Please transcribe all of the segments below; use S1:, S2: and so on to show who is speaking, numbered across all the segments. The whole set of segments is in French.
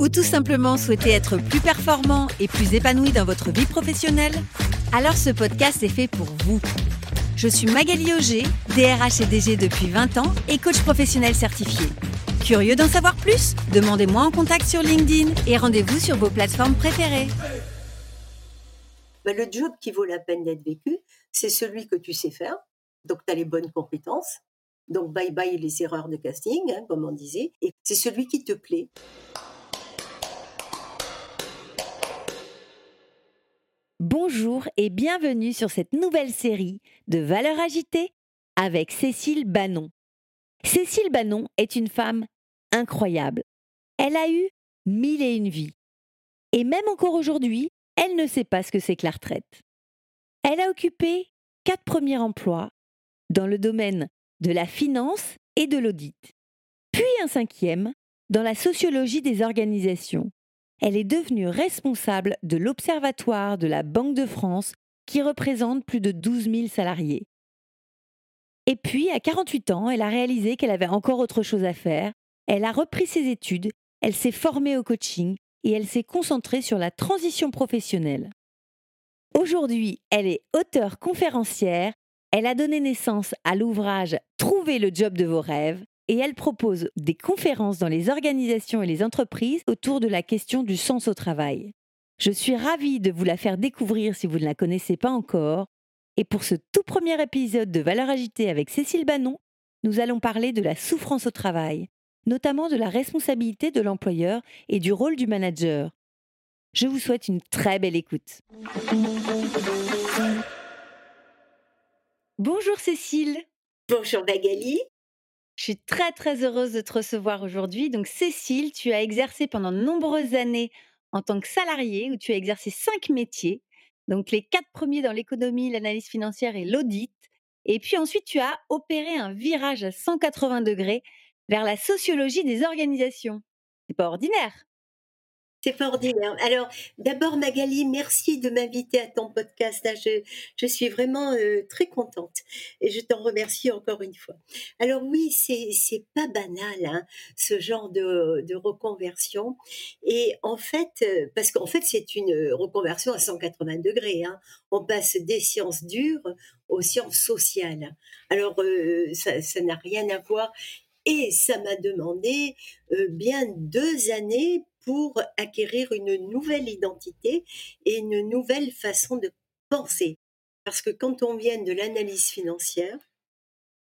S1: ou tout simplement souhaitez être plus performant et plus épanoui dans votre vie professionnelle Alors ce podcast est fait pour vous. Je suis Magali Auger, DRH et DG depuis 20 ans et coach professionnel certifié. Curieux d'en savoir plus? Demandez-moi en contact sur LinkedIn et rendez-vous sur vos plateformes préférées.
S2: Ben, le job qui vaut la peine d'être vécu, c'est celui que tu sais faire. Donc, tu as les bonnes compétences. Donc, bye bye les erreurs de casting, hein, comme on disait. Et c'est celui qui te plaît.
S1: Bonjour et bienvenue sur cette nouvelle série de Valeurs agitées avec Cécile Bannon. Cécile Bannon est une femme incroyable. Elle a eu mille et une vies. Et même encore aujourd'hui, elle ne sait pas ce que c'est que la retraite. Elle a occupé quatre premiers emplois dans le domaine de la finance et de l'audit, puis un cinquième dans la sociologie des organisations. Elle est devenue responsable de l'Observatoire de la Banque de France qui représente plus de 12 000 salariés. Et puis, à 48 ans, elle a réalisé qu'elle avait encore autre chose à faire. Elle a repris ses études, elle s'est formée au coaching et elle s'est concentrée sur la transition professionnelle. Aujourd'hui, elle est auteure conférencière, elle a donné naissance à l'ouvrage Trouver le job de vos rêves et elle propose des conférences dans les organisations et les entreprises autour de la question du sens au travail. Je suis ravie de vous la faire découvrir si vous ne la connaissez pas encore. Et pour ce tout premier épisode de Valeurs agitée avec Cécile Bannon, nous allons parler de la souffrance au travail, notamment de la responsabilité de l'employeur et du rôle du manager. Je vous souhaite une très belle écoute. Bonjour Cécile.
S2: Bonjour Magali.
S1: Je suis très très heureuse de te recevoir aujourd'hui. Donc Cécile, tu as exercé pendant de nombreuses années en tant que salariée, où tu as exercé cinq métiers. Donc les quatre premiers dans l'économie, l'analyse financière et l'audit. Et puis ensuite, tu as opéré un virage à 180 degrés vers la sociologie des organisations. C'est pas ordinaire.
S2: C'est ordinaire. Alors, d'abord, Magali, merci de m'inviter à ton podcast. Je, je suis vraiment euh, très contente et je t'en remercie encore une fois. Alors oui, c'est pas banal hein, ce genre de, de reconversion. Et en fait, euh, parce qu'en fait, c'est une reconversion à 180 degrés. Hein. On passe des sciences dures aux sciences sociales. Alors, euh, ça n'a rien à voir. Et ça m'a demandé bien deux années pour acquérir une nouvelle identité et une nouvelle façon de penser. Parce que quand on vient de l'analyse financière,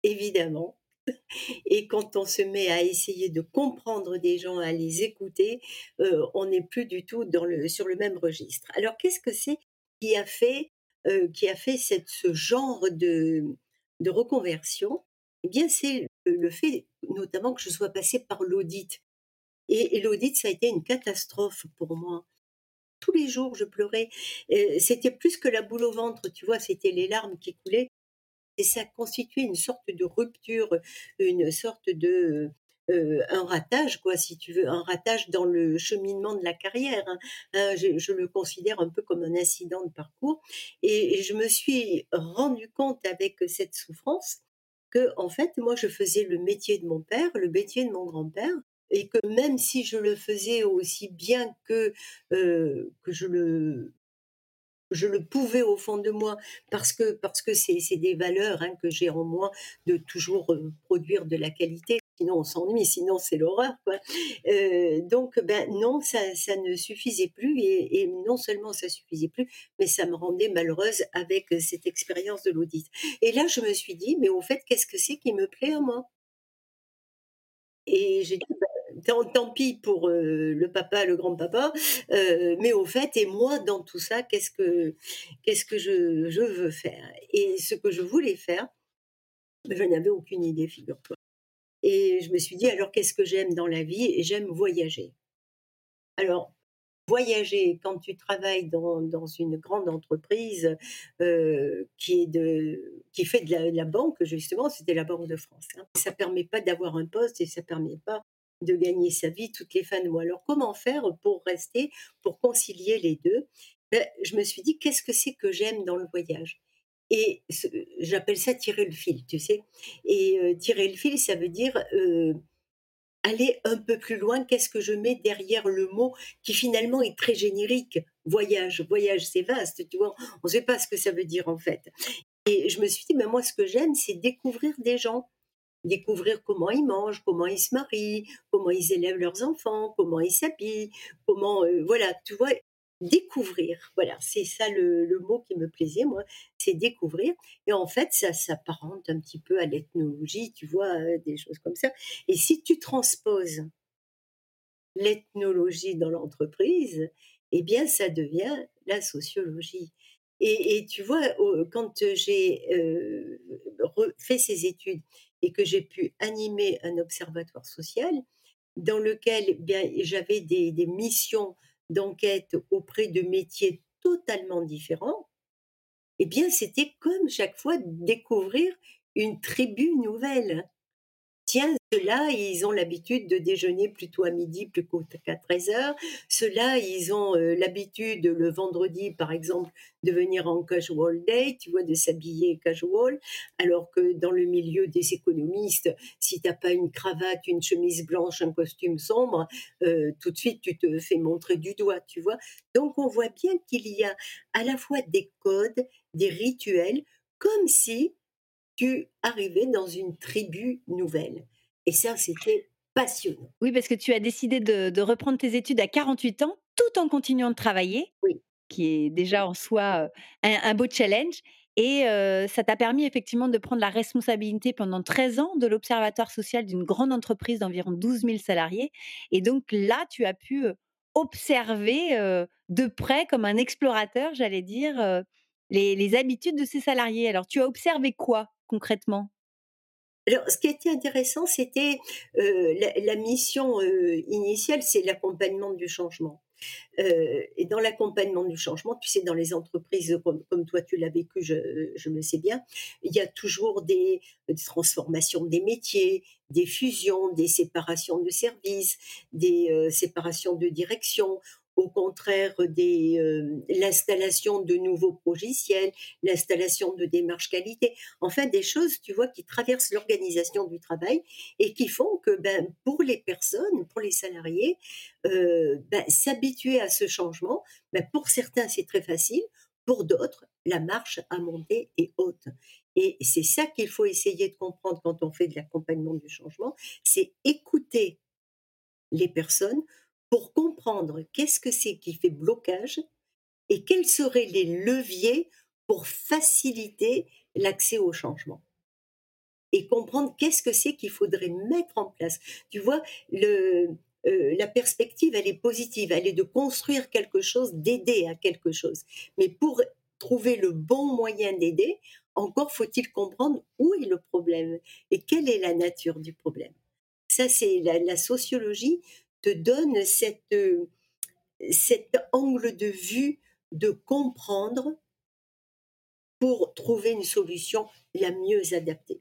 S2: évidemment, et quand on se met à essayer de comprendre des gens, à les écouter, euh, on n'est plus du tout sur le même registre. Alors qu'est-ce que c'est qui a fait, euh, ce genre de, de reconversion? Eh bien, c'est le fait notamment que je sois passée par l'audit. Et, l'audit, ça a été une catastrophe pour moi. Tous les jours, je pleurais. C'était plus que la boule au ventre, tu vois, c'était les larmes qui coulaient. Et ça constituait une sorte de rupture, une sorte de, euh, un ratage, quoi, si tu veux, un ratage dans le cheminement de la carrière. Hein. Hein, je, le considère un peu comme un incident de parcours. Et, je me suis rendu compte avec cette souffrance que, en fait, moi, je faisais le métier de mon père, le métier de mon grand-père, et que même si je le faisais aussi bien que, que je le je le pouvais au fond de moi parce que parce que c'est des valeurs hein, que j'ai en moi de toujours produire de la qualité sinon on s'ennuie sinon c'est l'horreur donc ben non ça ça ne suffisait plus et, non seulement ça suffisait plus mais ça me rendait malheureuse avec cette expérience de l'audit. Et là je me suis dit mais au fait qu'est-ce que c'est qui me plaît à moi? Et j'ai dit, ben, tant, pis pour euh, le papa, le grand-papa, euh, mais au fait, et moi, dans tout ça, qu'est-ce que, qu'est-ce que je, je, veux faire? Et ce que je voulais faire, je n'avais aucune idée, figure-toi. Et je me suis dit, alors qu'est-ce que j'aime dans la vie? J'aime voyager. Alors, voyager quand tu travailles dans, dans une grande entreprise euh, qui, est de, qui fait de la, banque, justement, c'était la Banque de France. Hein. Ça permet pas d'avoir un poste et ça permet pas de gagner sa vie toutes les fins de mois. Alors comment faire pour rester, pour concilier les deux? Ben, Je me suis dit, qu'est-ce que c'est que j'aime dans le voyage? Et j'appelle ça tirer le fil, tu sais. Et euh, tirer le fil, ça veut dire euh, aller un peu plus loin. Qu'est-ce que je mets derrière le mot qui finalement est très générique? Voyage, voyage, c'est vaste, tu vois. On ne sait pas ce que ça veut dire en fait. Et je me suis dit, mais moi, ce que j'aime, c'est découvrir des gens découvrir comment ils mangent, comment ils se marient, comment ils élèvent leurs enfants, comment ils s'habillent, comment, euh, voilà, tu vois, découvrir. Voilà, c'est ça le, mot qui me plaisait, moi, c'est découvrir. Et en fait, ça s'apparente un petit peu à l'ethnologie, tu vois, euh, des choses comme ça. Et si tu transposes l'ethnologie dans l'entreprise, eh bien, ça devient la sociologie. Et, tu vois, quand j'ai euh, fait ces études et que j'ai pu animer un observatoire social dans lequel eh j'avais des, des missions d'enquête auprès de métiers totalement différents, eh bien, c'était comme chaque fois découvrir une tribu nouvelle. Tiens, ceux-là, ils ont l'habitude de déjeuner plutôt à midi plutôt qu'à 13 heures. Ceux-là, ils ont euh, l'habitude le vendredi, par exemple, de venir en casual day, tu vois, de s'habiller casual. Alors que dans le milieu des économistes, si tu n'as pas une cravate, une chemise blanche, un costume sombre, euh, tout de suite, tu te fais montrer du doigt, tu vois. Donc, on voit bien qu'il y a à la fois des codes, des rituels, comme si tu arrivais dans une tribu nouvelle. Et ça, c'était passionnant.
S1: Oui, parce que tu as décidé de, reprendre tes études à 48 ans, tout en continuant de travailler,
S2: oui.
S1: qui est déjà en soi un, beau challenge. Et ça t'a permis effectivement de prendre la responsabilité pendant 13 ans de l'Observatoire social d'une grande entreprise d'environ 12 000 salariés. Et donc là, tu as pu observer de près, comme un explorateur, j'allais dire, les habitudes de ces salariés. Alors, tu as observé quoi concrètement?
S2: Alors, ce qui était intéressant, c'était euh, la, mission euh, initiale, c'est l'accompagnement du changement. Euh, et dans l'accompagnement du changement, tu sais, dans les entreprises comme, toi tu l'as vécu, je, le sais bien, il y a toujours des, transformations des métiers, des fusions, des séparations de services, des séparations de direction au contraire des euh, l'installation de nouveaux logiciels, l'installation de démarches qualité, enfin des choses, tu vois, qui traversent l'organisation du travail et qui font que, ben, pour les personnes, pour les salariés, euh, ben, s'habituer à ce changement, ben, pour certains c'est très facile, pour d'autres la marche à monter est haute. Et c'est ça qu'il faut essayer de comprendre quand on fait de l'accompagnement du changement, c'est écouter les personnes pour comprendre qu'est-ce que c'est qui fait blocage et quels seraient les leviers pour faciliter l'accès au changement. Et comprendre qu'est-ce que c'est qu'il faudrait mettre en place. Tu vois, euh, la perspective, elle est positive, elle est de construire quelque chose, d'aider à quelque chose. Mais pour trouver le bon moyen d'aider, encore faut-il comprendre où est le problème et quelle est la nature du problème. Ça, c'est la sociologie te donne cette, euh, cet angle de vue de comprendre pour trouver une solution la mieux adaptée.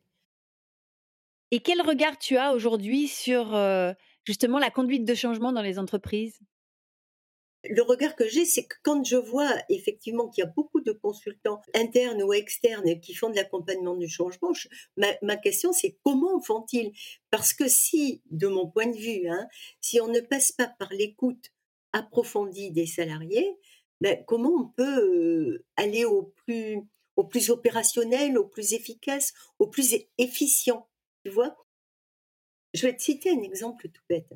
S1: Et quel regard tu as aujourd'hui sur euh, justement la conduite de changement dans les entreprises?
S2: Le regard que j'ai, c'est que quand je vois effectivement qu'il y a beaucoup de consultants internes ou externes qui font de l'accompagnement du changement, ma, question c'est comment font-ils? Parce que si, de mon point de vue, hein, si on ne passe pas par l'écoute approfondie des salariés, ben, comment on peut euh, aller au plus, au plus opérationnel, au plus efficace, au plus efficient Tu vois? Je vais te citer un exemple tout bête.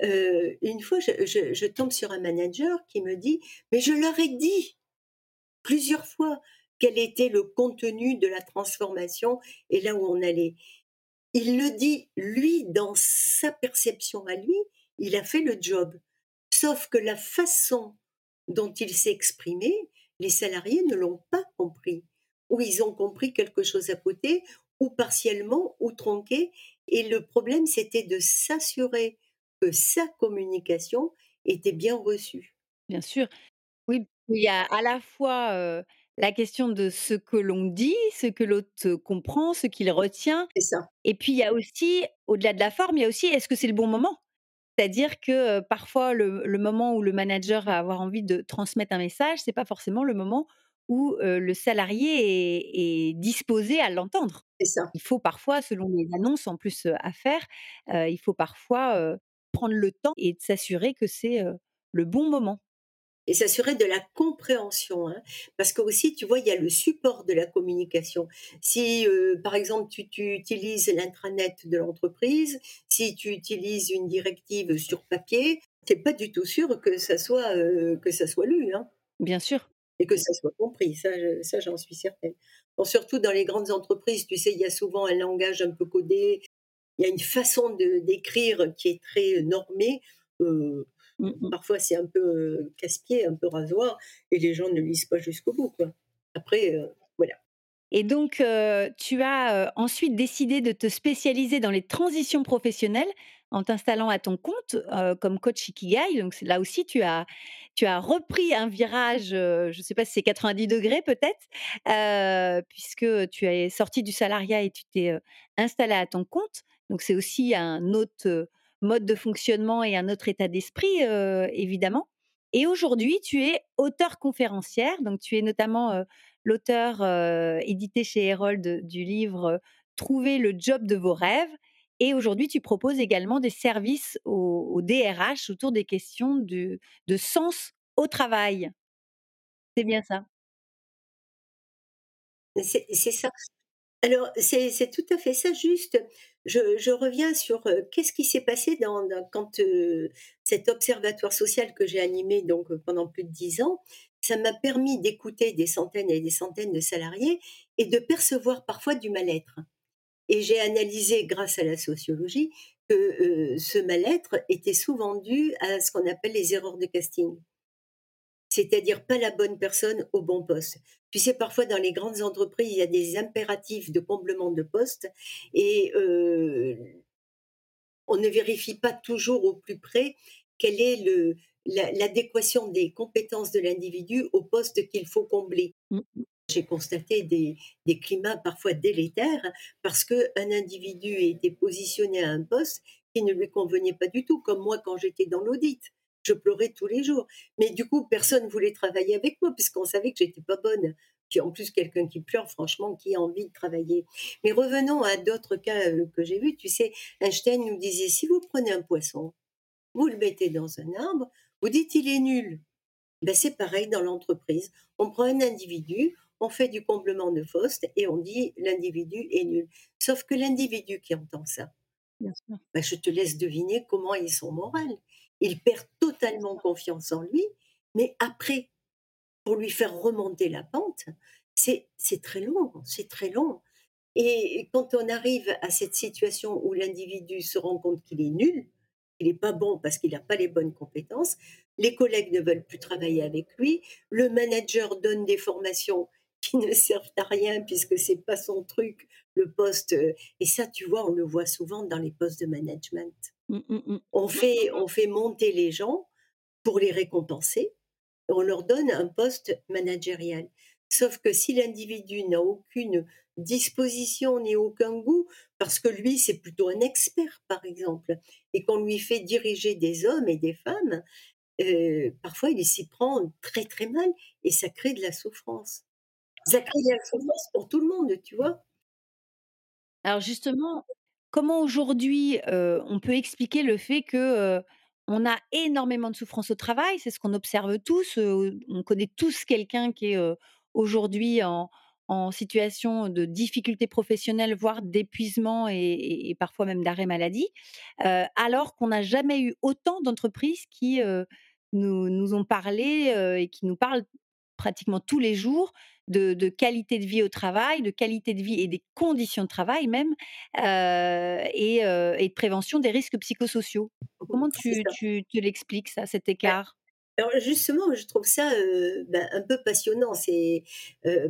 S2: Une fois, je, tombe sur un manager qui me dit, mais je leur ai dit plusieurs fois quel était le contenu de la transformation et là où on allait. Il le dit, lui, dans sa perception à lui, il a fait le job. Sauf que la façon dont il s'est exprimé, les salariés ne l'ont pas compris. Ou ils ont compris quelque chose à côté, ou partiellement, ou tronqué. Et le problème, c'était de s'assurer que sa communication était bien reçue.
S1: Bien sûr. Oui, il y a à la fois, la question de ce que l'on dit, ce que l'autre comprend, ce qu'il retient
S2: C'est ça.
S1: et puis il y a aussi, au-delà de la forme, il y a aussi est-ce que c'est le bon moment? C'est-à-dire que, parfois le le moment où le manager va avoir envie de transmettre un message, c'est pas forcément le moment où, le salarié est est disposé à l'entendre.
S2: C'est ça.
S1: Il faut parfois, selon les annonces en plus, à faire, il faut parfois, prendre le temps et de s'assurer que c'est, le bon moment.
S2: Et s'assurer de la compréhension, hein. Parce qu'aussi, tu vois, il y a le support de la communication. Si, par exemple, tu tu utilises l'intranet de l'entreprise, si tu utilises une directive sur papier, tu es pas du tout sûr que ça soit, que ça soit lu, hein
S1: Bien sûr.
S2: et que ça soit compris. Ça, je ça, j'en suis certaine. Bon, surtout dans les grandes entreprises, tu sais, il y a souvent un langage un peu codé, il y a une façon de d'écrire qui est très normée, heu
S1: Mmh mh.
S2: Parfois, c'est un peu, casse-pied, un peu rasoir et les gens ne lisent pas jusqu'au bout, quoi. Après, voilà.
S1: Et donc, tu as, ensuite décidé de te spécialiser dans les transitions professionnelles en t'installant à ton compte, comme coach Ikigai. Donc là aussi tu as tu as repris un virage, je ne sais pas si c'est 90 degrés peut-être, puisque tu es sorti du salariat et tu t'es, heu, installée à ton compte. Donc c'est aussi un autre, mode de fonctionnement et un autre état d'esprit, évidemment. Et aujourd'hui, tu es auteure conférencière, donc tu es notamment, l'auteur, édité chez Hérold du livre, «Trouver le job de vos rêves» et aujourd'hui tu proposes également des services aux DRH autour des questions de de sens au travail. C'est bien ça?
S2: C'est ça. Alors, c'est tout à fait ça, juste, je reviens sur, heu, qu'est-ce qui s'est passé dans quand, heu, cet observatoire social que j'ai animé heu, pendant plus de 10 ans, ça m'a permis d'écouter des centaines et des centaines de salariés et de percevoir parfois du mal-être. Et j'ai analysé, grâce à la sociologie, que, ce mal-être était souvent dû à ce qu'on appelle les erreurs de casting. C'est-à-dire pas la bonne personne au bon poste. Tu sais, parfois dans les grandes entreprises, il y a des impératifs de comblement de poste et heu, on ne vérifie pas toujours au plus près quelle est le la l'adéquation des compétences de l'individu au poste qu'il faut combler.
S1: Mmh mh.
S2: J'ai constaté des des climats parfois délétères parce qu'un individu était positionné à un poste qui ne lui convenait pas du tout, comme moi quand j'étais dans l'audit. Je pleurais tous les jours. Mais du coup, personne voulait travailler avec moi puisqu'on savait que j'étais pas bonne. Puis en plus, quelqu'un qui pleure, franchement, qui a envie de travailler? Mais revenons à d'autres cas, heu, que j'ai vus. Tu sais, Einstein nous disait: «Si vous prenez un poisson, vous le mettez dans un arbre, vous dites: "Il est nul"». Ben, c'est pareil dans l'entreprise. On prend un individu, on fait du comblement de poste et on dit: «L'individu est nul». Sauf que l'individu qui entend ça, bah, je te laisse deviner comment est son moral. Il perd totalement confiance en lui, mais après, pour lui faire remonter la pente, c'est c'est très long, c'est très long. Et quand on arrive à cette situation où l'individu se rend compte qu'il est nul, qu'il n'est pas bon parce qu'il n'a pas les bonnes compétences, les collègues ne veulent plus travailler avec lui, le manager donne des formations qui ne servent à rien puisque c'est pas son truc, le poste. euh, Et ça, tu vois, on le voit souvent dans les postes de management.
S1: Mmh mh mh.
S2: On fait, on fait monter les gens pour les récompenser, on leur donne un poste managérial. Sauf que si l'individu n'a aucune disposition ni aucun goût, parce que lui, c'est plutôt un expert, par exemple, et qu'on lui fait diriger des hommes et des femmes, heu, parfois il s'y prend très, très mal et ça crée de la souffrance. Ça crée de la souffrance pour tout le monde, tu vois?
S1: Alors justement, comment aujourd'hui, on peut expliquer le fait que, a énormément de souffrance au travail? C'est ce qu'on observe tous, on connaît tous quelqu'un qui est, aujourd'hui en situation de difficulté professionnelle, voire d'épuisement et parfois même d'arrêt maladie, alors qu'on n'a jamais eu autant d'entreprises qui, nous nous ont parlé, et qui nous parlent pratiquement tous les jours de de qualité de vie au travail, de qualité de vie et des conditions de travail même, heu et heu et de prévention des risques psychosociaux. Comment
S2: C'est
S1: tu tu l'expliques ça, cet
S2: Ouais.
S1: écart?
S2: Alors justement, je trouve ça, heu, ben, un peu passionnant. C'est,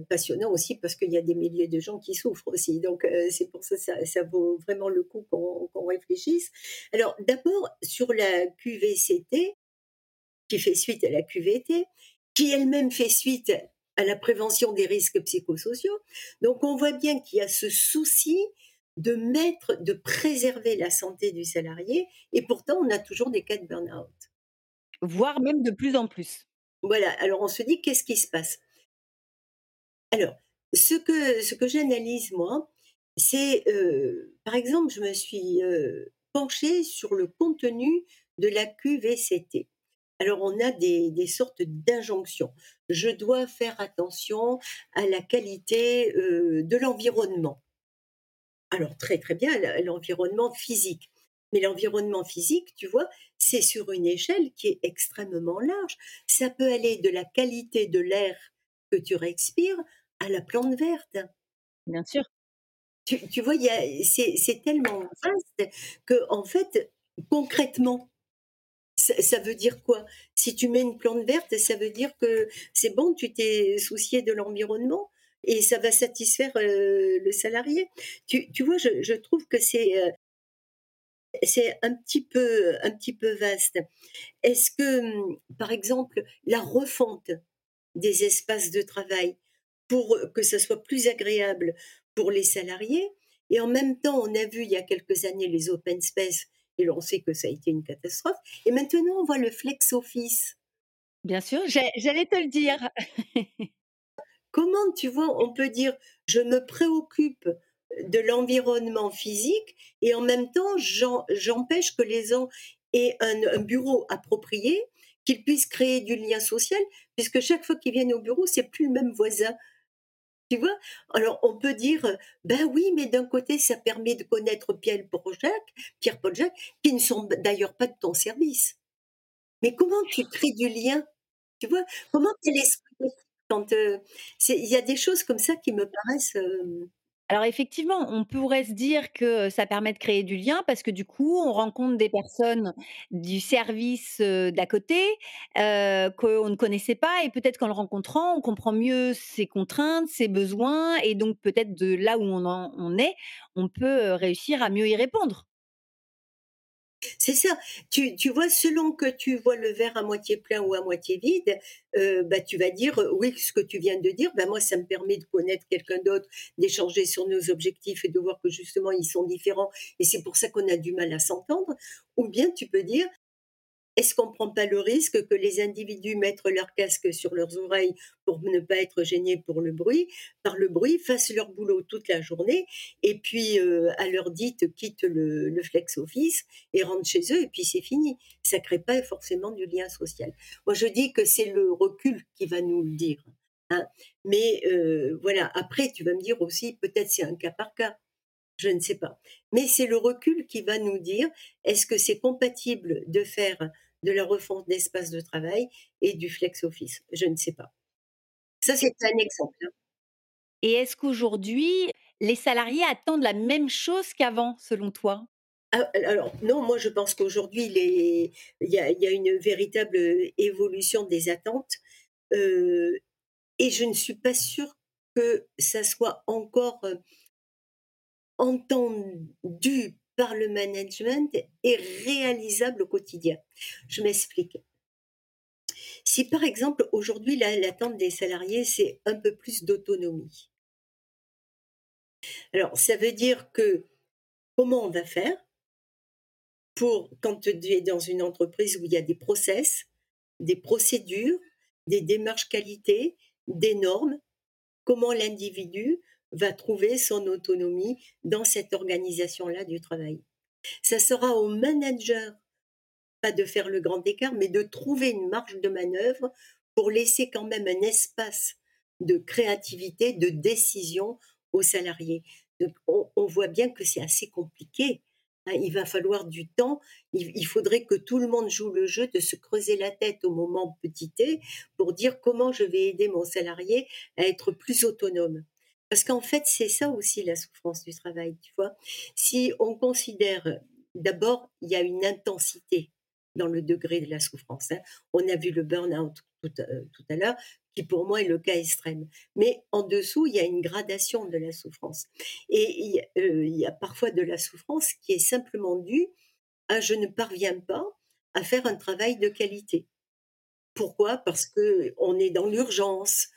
S2: passionnant aussi parce qu'il y a des milliers de gens qui souffrent aussi. Donc, c'est pour ça, ça ça vaut vraiment le coup qu'on qu'on réfléchisse. Alors d'abord sur la QVCT, qui fait suite à la QVT, qui elle-même fait suite à la prévention des risques psychosociaux. Donc on voit bien qu'il y a ce souci de mettre, de préserver la santé du salarié, et pourtant on a toujours des cas de burn-out.
S1: Voire même de plus en plus.
S2: Voilà, alors on se dit qu'est-ce qui se passe? Alors, ce que, ce que j'analyse moi, c'est, euh, par exemple, je me suis euh, penchée sur le contenu de la QVCT. Alors, on a des, des sortes d'injonctions. Je dois faire attention à la qualité euh, de l'environnement. Alors, très très bien, l'environnement physique. Mais l'environnement physique, tu vois, c'est sur une échelle qui est extrêmement large. Ça peut aller de la qualité de l'air que tu respires à la plante verte.
S1: Bien sûr.
S2: Tu, tu vois, c'est tellement vaste que, en fait, concrètement, ça, veut dire quoi? Si tu mets une plante verte, ça veut dire que c'est bon, tu t'es soucié de l'environnement et ça va satisfaire euh, le salarié. Tu, tu vois, je, trouve que c'est euh, c'est un petit peu un petit peu vaste. Est-ce que, hum, par exemple, la refonte des espaces de travail pour que ça soit plus agréable pour les salariés et en même temps, on a vu il y a quelques années les open space et on sait que ça a été une catastrophe. Et maintenant, on voit le flex office.
S1: Bien sûr, j'allais te le dire.
S2: Comment, tu vois, on peut dire, je me préoccupe de l'environnement physique et en même temps, j'empêche que les gens aient un, bureau approprié, qu'ils puissent créer du lien social, puisque chaque fois qu'ils viennent au bureau, c'est plus le même voisin. Tu vois? Alors, on peut dire, ben oui, mais d'un côté, ça permet de connaître Pierre Paul Jacques, Pierre Paul Jacques, qui ne sont d'ailleurs pas de ton service. Mais comment tu crées du lien? Tu vois? Comment tu l'expliques quand il y a des choses comme ça qui me paraissent
S1: alors effectivement, on pourrait se dire que ça permet de créer du lien parce que du coup, on rencontre des personnes du service d'à côté qu'on ne connaissait pas et peut-être qu'en le rencontrant, on comprend mieux ses contraintes, ses besoins et donc peut-être de là où on, en, est, on peut réussir à mieux y répondre.
S2: C'est ça. Tu, tu, vois, selon que tu vois le verre à moitié plein ou à moitié vide, euh, bah, tu vas dire, euh, oui, ce que tu viens de dire, bah, moi, ça me permet de connaître quelqu'un d'autre, d'échanger sur nos objectifs et de voir que justement, ils sont différents. Et c'est pour ça qu'on a du mal à s'entendre. Ou bien tu peux dire, est-ce qu'on ne prend pas le risque que les individus mettent leur casque sur leurs oreilles pour ne pas être gênés le bruit, par le bruit, fassent leur boulot toute la journée et puis euh, à leur dite quittent le, flex office et rentrent chez eux et puis c'est fini. Ça crée pas forcément du lien social. Moi je dis que c'est le recul qui va nous le dire. Hein. Mais euh, voilà, après tu vas me dire aussi peut-être c'est un cas par cas je ne sais pas. Mais c'est le recul qui va nous dire est-ce que c'est compatible de faire de la refonte d'espace de travail et du flex office? Je ne sais pas. Ça, c'est un exemple. Hein.
S1: Et est-ce qu'aujourd'hui, les salariés attendent la même chose qu'avant, selon toi?
S2: Ah, alors non, moi je pense qu'aujourd'hui il y, a, une véritable évolution des attentes euh, et je ne suis pas sûre que ça soit encore euh, entendu par le management et réalisable au quotidien. Je m'explique. Si par exemple aujourd'hui l'attente des salariés c'est un peu plus d'autonomie. Alors ça veut dire que comment on va faire pour quand tu es dans une entreprise où il y a des process, des procédures, des démarches qualité, des normes, comment l'individu va trouver son autonomie dans cette organisation-là du travail. Ça sera au manager, pas de faire le grand écart, mais de trouver une marge de manœuvre pour laisser quand même un espace de créativité, de décision aux salariés. on, voit bien que c'est assez compliqué. Hein. il va falloir du temps. Il, faudrait que tout le monde joue le jeu de se creuser la tête au moment petit t pour dire comment je vais aider mon salarié à être plus autonome. Parce qu'en fait, c'est ça aussi la souffrance du travail, tu vois. Si on considère, d'abord, il y a une intensité dans le degré de la souffrance. Hein. On a vu le burn-out tout, à l'heure, qui pour moi est le cas extrême. Mais en dessous, il y a une gradation de la souffrance. Et il y a parfois de la souffrance qui est simplement due à je ne parviens pas à faire un travail de qualité. Pourquoi? Parce qu'on est dans l'urgence.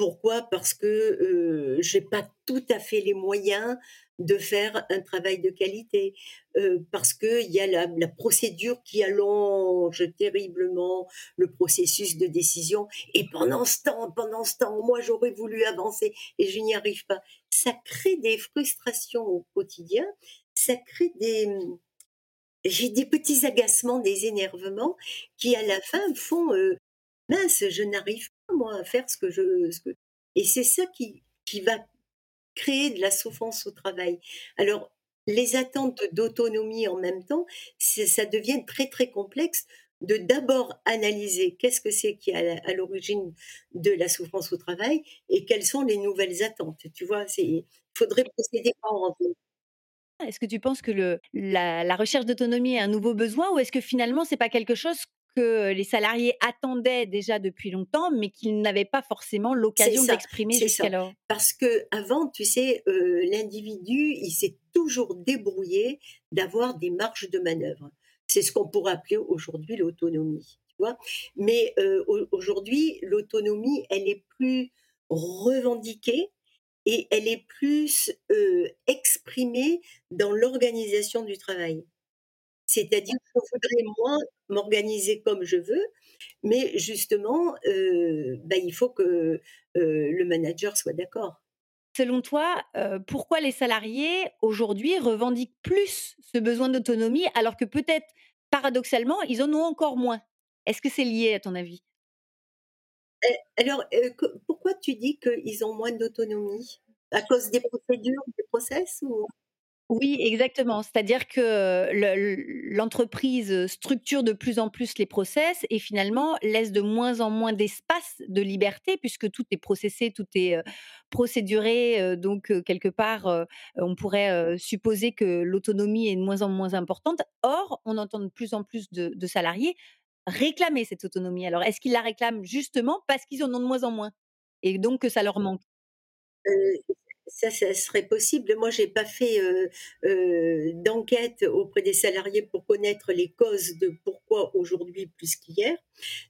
S2: Pourquoi? Parce que euh, j'ai pas tout à fait les moyens de faire un travail de qualité, euh, parce qu'il y a la, procédure qui allonge terriblement le processus de décision. Et pendant ce temps, pendant ce temps, moi j'aurais voulu avancer et je n'y arrive pas. Ça crée des frustrations au quotidien, ça crée des, j'ai des petits agacements, des énervements qui à la fin font mince, je n'arrive moi à faire ce que je ce que... et c'est ça qui qui va créer de la souffrance au travail. Alors les attentes d'autonomie en même temps, ça devient très très complexe de d'abord analyser qu'est-ce que c'est qui est à l'origine de la souffrance au travail et quelles sont les nouvelles attentes. Tu vois, il faudrait procéder par ordre.
S1: Est-ce que tu penses que le, la, la recherche d'autonomie est un nouveau besoin ou est-ce que finalement c'est pas quelque chose que les salariés attendaient déjà depuis longtemps, mais qu'ils n'avaient pas forcément l'occasion d'exprimer jusqu'alors.
S2: Parce que avant, tu sais, euh, l'individu, il s'est toujours débrouillé d'avoir des marges de manœuvre. C'est ce qu'on pourrait appeler aujourd'hui l'autonomie. Mais euh, aujourd'hui, l'autonomie, elle est plus revendiquée et elle est plus euh, exprimée dans l'organisation du travail. C'est-à-dire que je voudrais moins m'organiser comme je veux, mais justement, euh, bah, il faut que euh, le manager soit d'accord.
S1: Selon toi, euh, pourquoi les salariés aujourd'hui revendiquent plus ce besoin d'autonomie alors que peut-être paradoxalement, ils en ont encore moins? Est-ce que c'est lié à ton avis?
S2: Eh, Alors, pourquoi tu dis qu'ils ont moins d'autonomie? À cause des procédures, des process ou...
S1: Oui, exactement. C'est-à-dire que l'entreprise structure de plus en plus les process et finalement laisse de moins en moins d'espace de liberté puisque tout est processé, tout est procéduré. Donc, quelque part, on pourrait supposer que l'autonomie est de moins en moins importante. Or, on entend de plus en plus de, salariés réclamer cette autonomie. Alors, est-ce qu'ils la réclament justement parce qu'ils en ont de moins en moins et donc que ça leur manque?
S2: Ça, ça serait possible. Moi, j'ai pas fait euh, euh, d'enquête auprès des salariés pour connaître les causes de pourquoi aujourd'hui plus qu'hier.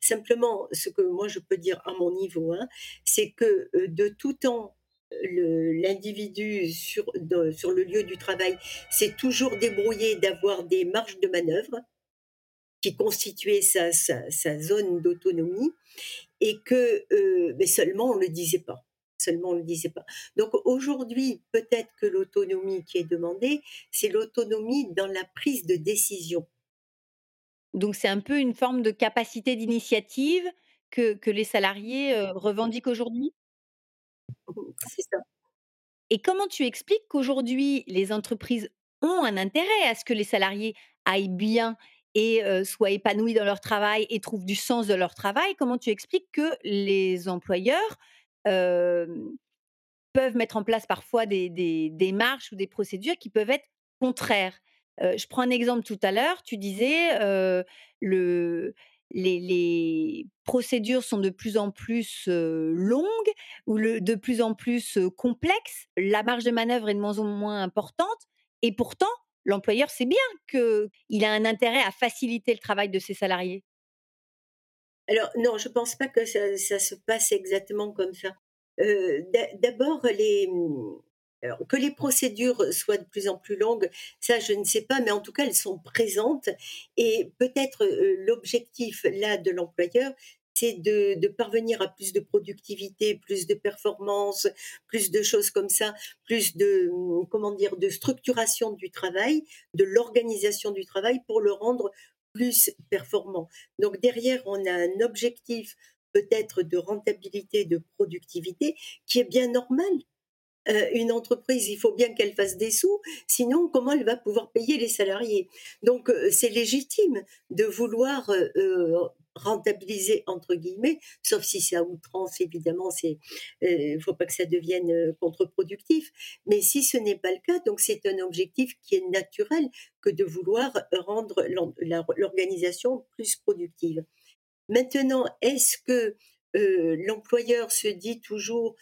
S2: Simplement, ce que moi je peux dire à mon niveau, hein, c'est que euh, de tout temps, l'individu sur, le lieu du travail s'est toujours débrouillé d'avoir des marges de manœuvre qui constituaient sa, zone d'autonomie et que seulement on ne le disait pas seulement on ne le disait pas. Donc aujourd'hui, peut-être que l'autonomie qui est demandée, c'est l'autonomie dans la prise de décision.
S1: Donc c'est un peu une forme de capacité d'initiative que, que les salariés euh, revendiquent aujourd'hui?
S2: C'est ça.
S1: Et comment tu expliques qu'aujourd'hui, les entreprises ont un intérêt à ce que les salariés aillent bien et euh, soient épanouis dans leur travail et trouvent du sens de leur travail? Comment tu expliques que les employeurs peuvent mettre en place parfois des, des, démarches ou des procédures qui peuvent être contraires. je prends un exemple tout à l'heure, tu disais le, les, procédures sont de plus en plus longues ou de plus en plus complexes, la marge de manœuvre est de moins en moins importante et pourtant l'employeur sait bien qu'il a un intérêt à faciliter le travail de ses salariés.
S2: Alors non, je pense pas que ça, se passe exactement comme ça. Euh, D'abord, alors, que les procédures soient de plus en plus longues, ça je ne sais pas, mais en tout cas elles sont présentes et peut-être euh, l'objectif là de l'employeur, c'est de, de, parvenir à plus de productivité, plus de performance, plus de choses comme ça, plus de comment dire de structuration du travail, de l'organisation du travail pour le rendre plus performant. Donc derrière, on a un objectif peut-être de rentabilité, de productivité, qui est bien normal. Euh, une entreprise, il faut bien qu'elle fasse des sous, sinon comment elle va pouvoir payer les salariés? Donc euh, c'est légitime de vouloir euh, rentabiliser entre guillemets, sauf si c'est à outrance évidemment, il faut pas que ça devienne contre-productif. Mais si ce n'est pas le cas, donc c'est un objectif qui est naturel que de vouloir rendre l'organisation plus productive. Maintenant, est-ce que l'employeur se dit toujours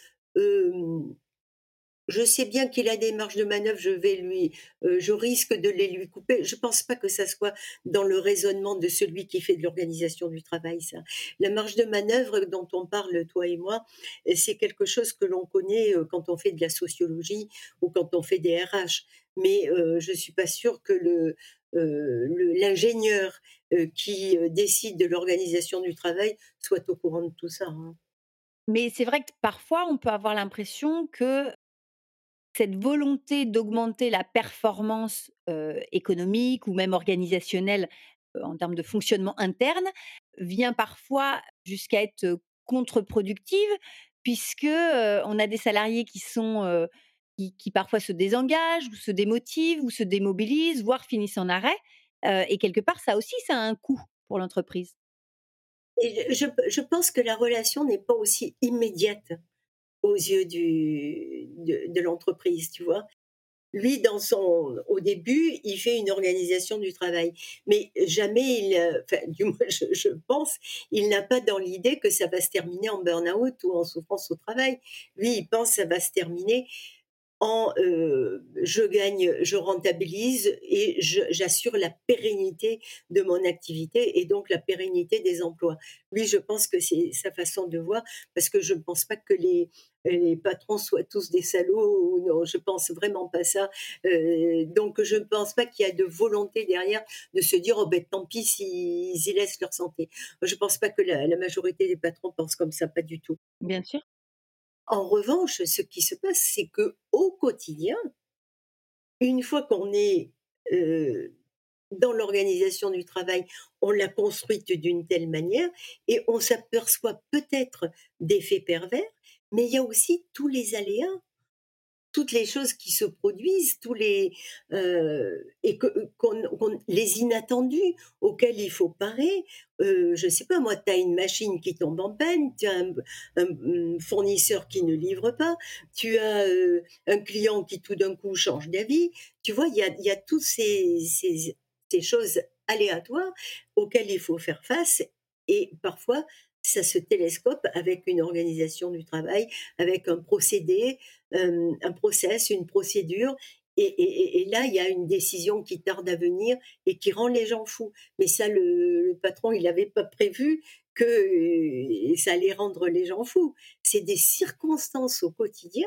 S2: je sais bien qu'il a des marges de manœuvre, je vais lui, euh, je risque de les lui couper. Je pense pas que ça soit dans le raisonnement de celui qui fait de l'organisation du travail, ça. La marge de manœuvre dont on parle, toi et moi, c'est quelque chose que l'on connaît euh, quand on fait de la sociologie ou quand on fait des RH. Mais euh, je suis pas sûre que l'ingénieur qui décide de l'organisation du travail soit au courant de tout ça. hein.
S1: Mais c'est vrai que parfois, on peut avoir l'impression que cette volonté d'augmenter la performance économique ou même organisationnelle en termes de fonctionnement interne vient parfois jusqu'à être contre-productive puisque on a des salariés qui sont qui, parfois se désengagent ou se démotivent ou se démobilisent, voire finissent en arrêt. Et quelque part, ça aussi, ça a un coût pour l'entreprise.
S2: Je pense que la relation n'est pas aussi immédiate aux yeux de l'entreprise, tu vois. Lui, dans son, au début, il fait une organisation du travail, mais jamais il, euh, enfin, du moins, je, je pense, il n'a pas dans l'idée que ça va se terminer en burn-out ou en souffrance au travail. Lui, il pense que ça va se terminer euh, je gagne, je rentabilise et j'assure la pérennité de mon activité et donc la pérennité des emplois. Lui, je pense que c'est sa façon de voir parce que je ne pense pas que les, les patrons soient tous des salauds. Non, je pense vraiment pas ça. Euh, donc, je ne pense pas qu'il y a de volonté derrière de se dire oh ben tant pis s'ils y laissent leur santé. Je ne pense pas que la, la majorité des patrons pensent comme ça, pas du tout.
S1: Bien sûr.
S2: En revanche, ce qui se passe, c'est que au quotidien, une fois qu'on est dans l'organisation du travail, on l'a construite d'une telle manière et on s'aperçoit peut-être d'effets pervers, mais il y a aussi tous les aléas, toutes les choses qui se produisent, tous les euh, et que, qu'on- les inattendus auxquels il faut parer. Euh, je sais pas, moi, tu as une machine qui tombe en panne, tu as un, fournisseur qui ne livre pas, tu as euh, un client qui tout d'un coup change d'avis. Tu vois, il y a, y toutes ces, ces choses aléatoires auxquelles il faut faire face et parfois ça se télescope avec une organisation du travail, avec un procédé, un process, une procédure. Et, là, il y a une décision qui tarde à venir et qui rend les gens fous. Mais ça, le, le patron, il n'avait pas prévu que euh, ça allait rendre les gens fous. C'est des circonstances au quotidien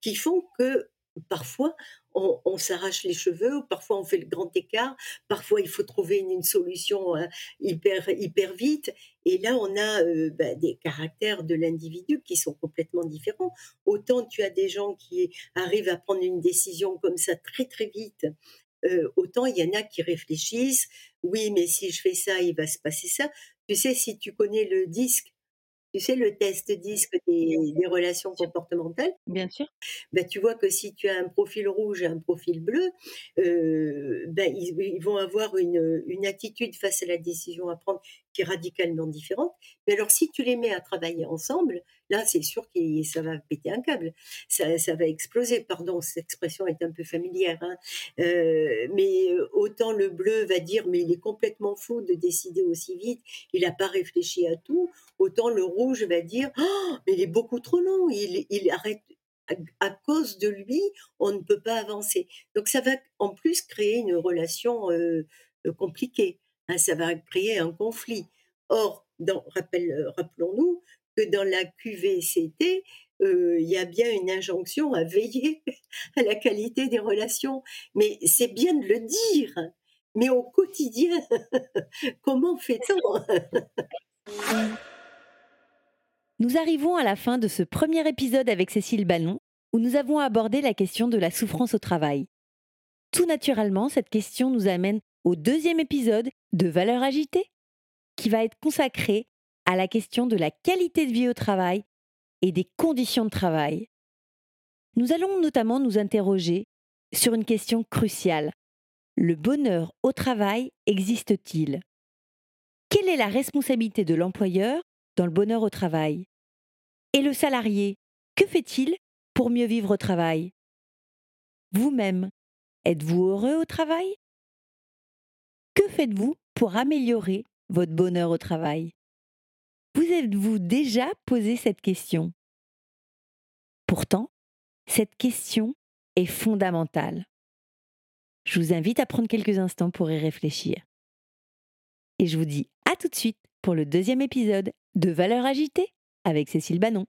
S2: qui font que parfois on, s'arrache les cheveux, parfois on fait le grand écart, parfois il faut trouver une, solution euh, hyper hyper vite. Et là, on a euh, bah, des caractères de l'individu qui sont complètement différents. Autant tu as des gens qui arrivent à prendre une décision comme ça très très vite, euh, autant il y en a qui réfléchissent. Oui, mais si je fais ça, il va se passer ça. Tu sais, si tu connais le disque, tu sais, le test disque des, des relations comportementales,
S1: Bien sûr.
S2: ben, tu vois que si tu as un profil rouge et un profil bleu, euh, ben, ils, ils vont avoir une, une attitude face à la décision à prendre qui est radicalement différente. Mais alors, si tu les mets à travailler ensemble, là, c'est sûr que ça va péter un câble. Ça, ça va exploser. Pardon, cette expression est un peu familière. hein. Euh, mais euh, autant le bleu va dire, mais il est complètement fou de décider aussi vite, il n'a pas réfléchi à tout. Autant le rouge va dire, oh, mais il est beaucoup trop long, il, il arrête à, cause de lui, on ne peut pas avancer. Donc ça va en plus créer une relation euh, compliquée. hein, ça va créer un conflit. Or, rappelons-nous que dans la QVCT, euh, il y a bien une injonction à veiller à la qualité des relations. Mais c'est bien de le dire. Mais au quotidien, comment fait-on?
S1: Nous arrivons à la fin de ce premier épisode avec Cécile Ballon, où nous avons abordé la question de la souffrance au travail. Tout naturellement, cette question nous amène au deuxième épisode de Valeurs agitées, qui va être consacré à la question de la qualité de vie au travail et des conditions de travail. Nous allons notamment nous interroger sur une question cruciale. Le bonheur au travail existe-t-il? Quelle est la responsabilité de l'employeur dans le bonheur au travail? Et le salarié, que fait-il pour mieux vivre au travail? Vous-même, êtes-vous heureux au travail? Que faites-vous pour améliorer votre bonheur au travail? Vous êtes-vous déjà posé cette question? Pourtant, Cette question est fondamentale. Je vous invite à prendre quelques instants pour y réfléchir. Et je vous dis à tout de suite pour le deuxième épisode de Valeurs agitées avec Cécile Bannon.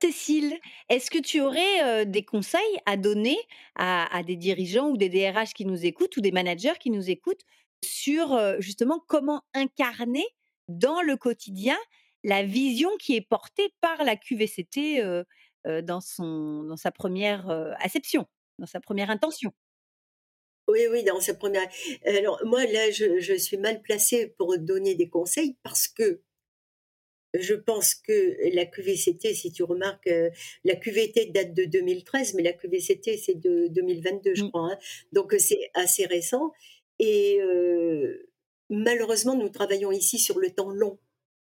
S1: Cécile, est-ce que tu aurais euh, des conseils à donner à des dirigeants ou des DRH qui nous écoutent ou des managers qui nous écoutent sur justement comment incarner dans le quotidien la vision qui est portée par la QVCT euh, euh, dans, son, dans sa première euh, acception, dans sa première intention.
S2: Oui, oui, dans sa première. Alors, moi, là, je, je suis mal placée pour donner des conseils parce que je pense que la QVCT, si tu remarques, la QVT date de 2013, mais la QVCT, c'est de 2022, je
S1: Mm.
S2: crois. hein. Donc, c'est assez récent. Et malheureusement, nous travaillons ici sur le temps long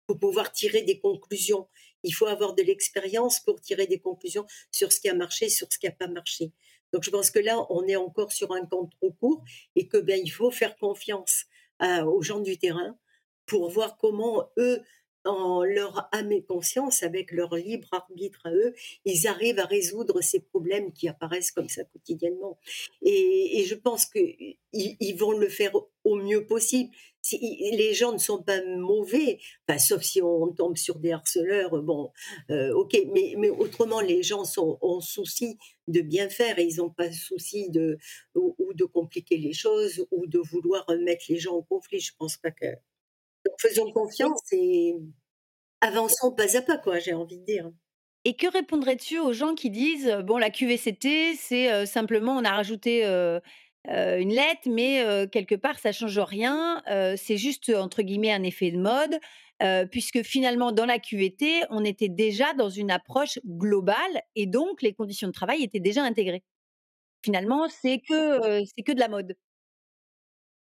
S2: pour pouvoir tirer des conclusions. Il faut avoir de l'expérience pour tirer des conclusions sur ce qui a marché, sur ce qui n'a pas marché. Donc je pense que là, on est encore sur un camp trop court et que ben il faut faire confiance aux gens du terrain pour voir comment eux, en leur âme et conscience, avec leur libre arbitre à eux, ils arrivent à résoudre ces problèmes qui apparaissent comme ça quotidiennement. Et, je pense qu'ils ils vont le faire au mieux possible. Si, les gens ne sont pas mauvais, sauf si on tombe sur des harceleurs, bon, euh, ok, mais, autrement, les gens sont, ont souci de bien faire et ils n'ont pas souci de, ou, ou de compliquer les choses ou de vouloir mettre les gens en conflit. Je pense pas que. Faisons confiance et avançons pas à pas, quoi, j'ai envie de dire.
S1: Et que répondrais-tu aux gens qui disent euh, bon la QVCT c'est euh, simplement on a rajouté euh, euh, une lettre mais euh, quelque part ça change rien euh, c'est juste entre guillemets un effet de mode euh, puisque finalement dans la QVT on était déjà dans une approche globale et donc les conditions de travail étaient déjà intégrées. Finalement c'est que euh, c'est que de la mode.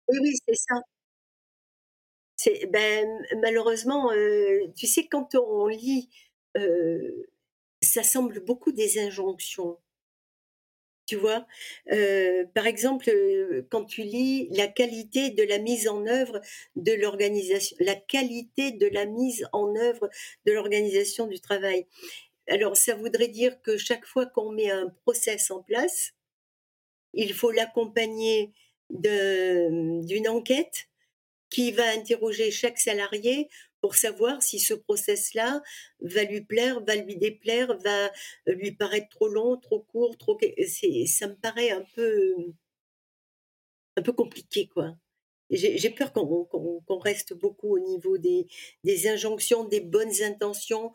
S2: Oui, oui, c'est ça. Ben, malheureusement, euh, tu sais, quand on lit, euh, ça semble beaucoup des injonctions. Tu vois? Heu, par exemple, quand tu lis la qualité de la mise en œuvre de l'organisation la qualité de la mise en œuvre de l'organisation du travail. Alors ça voudrait dire que chaque fois qu'on met un process en place, il faut l'accompagner d'une enquête qui va interroger chaque salarié pour savoir si ce process-là va lui plaire, va lui déplaire, va lui paraître trop long, trop court, trop. Ça me paraît un peu, un peu compliqué, quoi. J'ai, peur qu'on, reste beaucoup au niveau des, des injonctions, des bonnes intentions,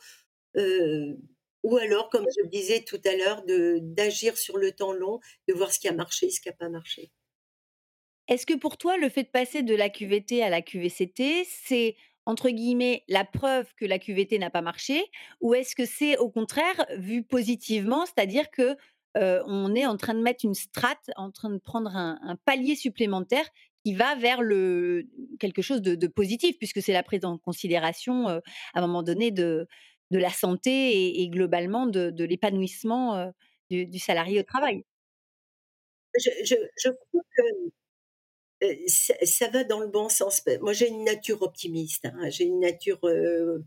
S2: euh, ou alors, comme je le disais tout à l'heure, d'agir sur le temps long, de voir ce qui a marché, ce qui n'a pas marché.
S1: Est-ce que pour toi, le fait de passer de la QVT à la QVCT, c'est entre guillemets la preuve que la QVT n'a pas marché, ou est-ce que c'est au contraire vu positivement, c'est-à-dire que on est en train de mettre une strate, en train de prendre un, palier supplémentaire qui va vers le quelque chose de, positif, puisque c'est la prise en considération à un moment donné de, de la santé et, globalement de, l'épanouissement du, salarié au travail?
S2: Je, je, crois que ça ça va dans le bon sens. Moi, j'ai une nature optimiste, hein, j'ai une nature,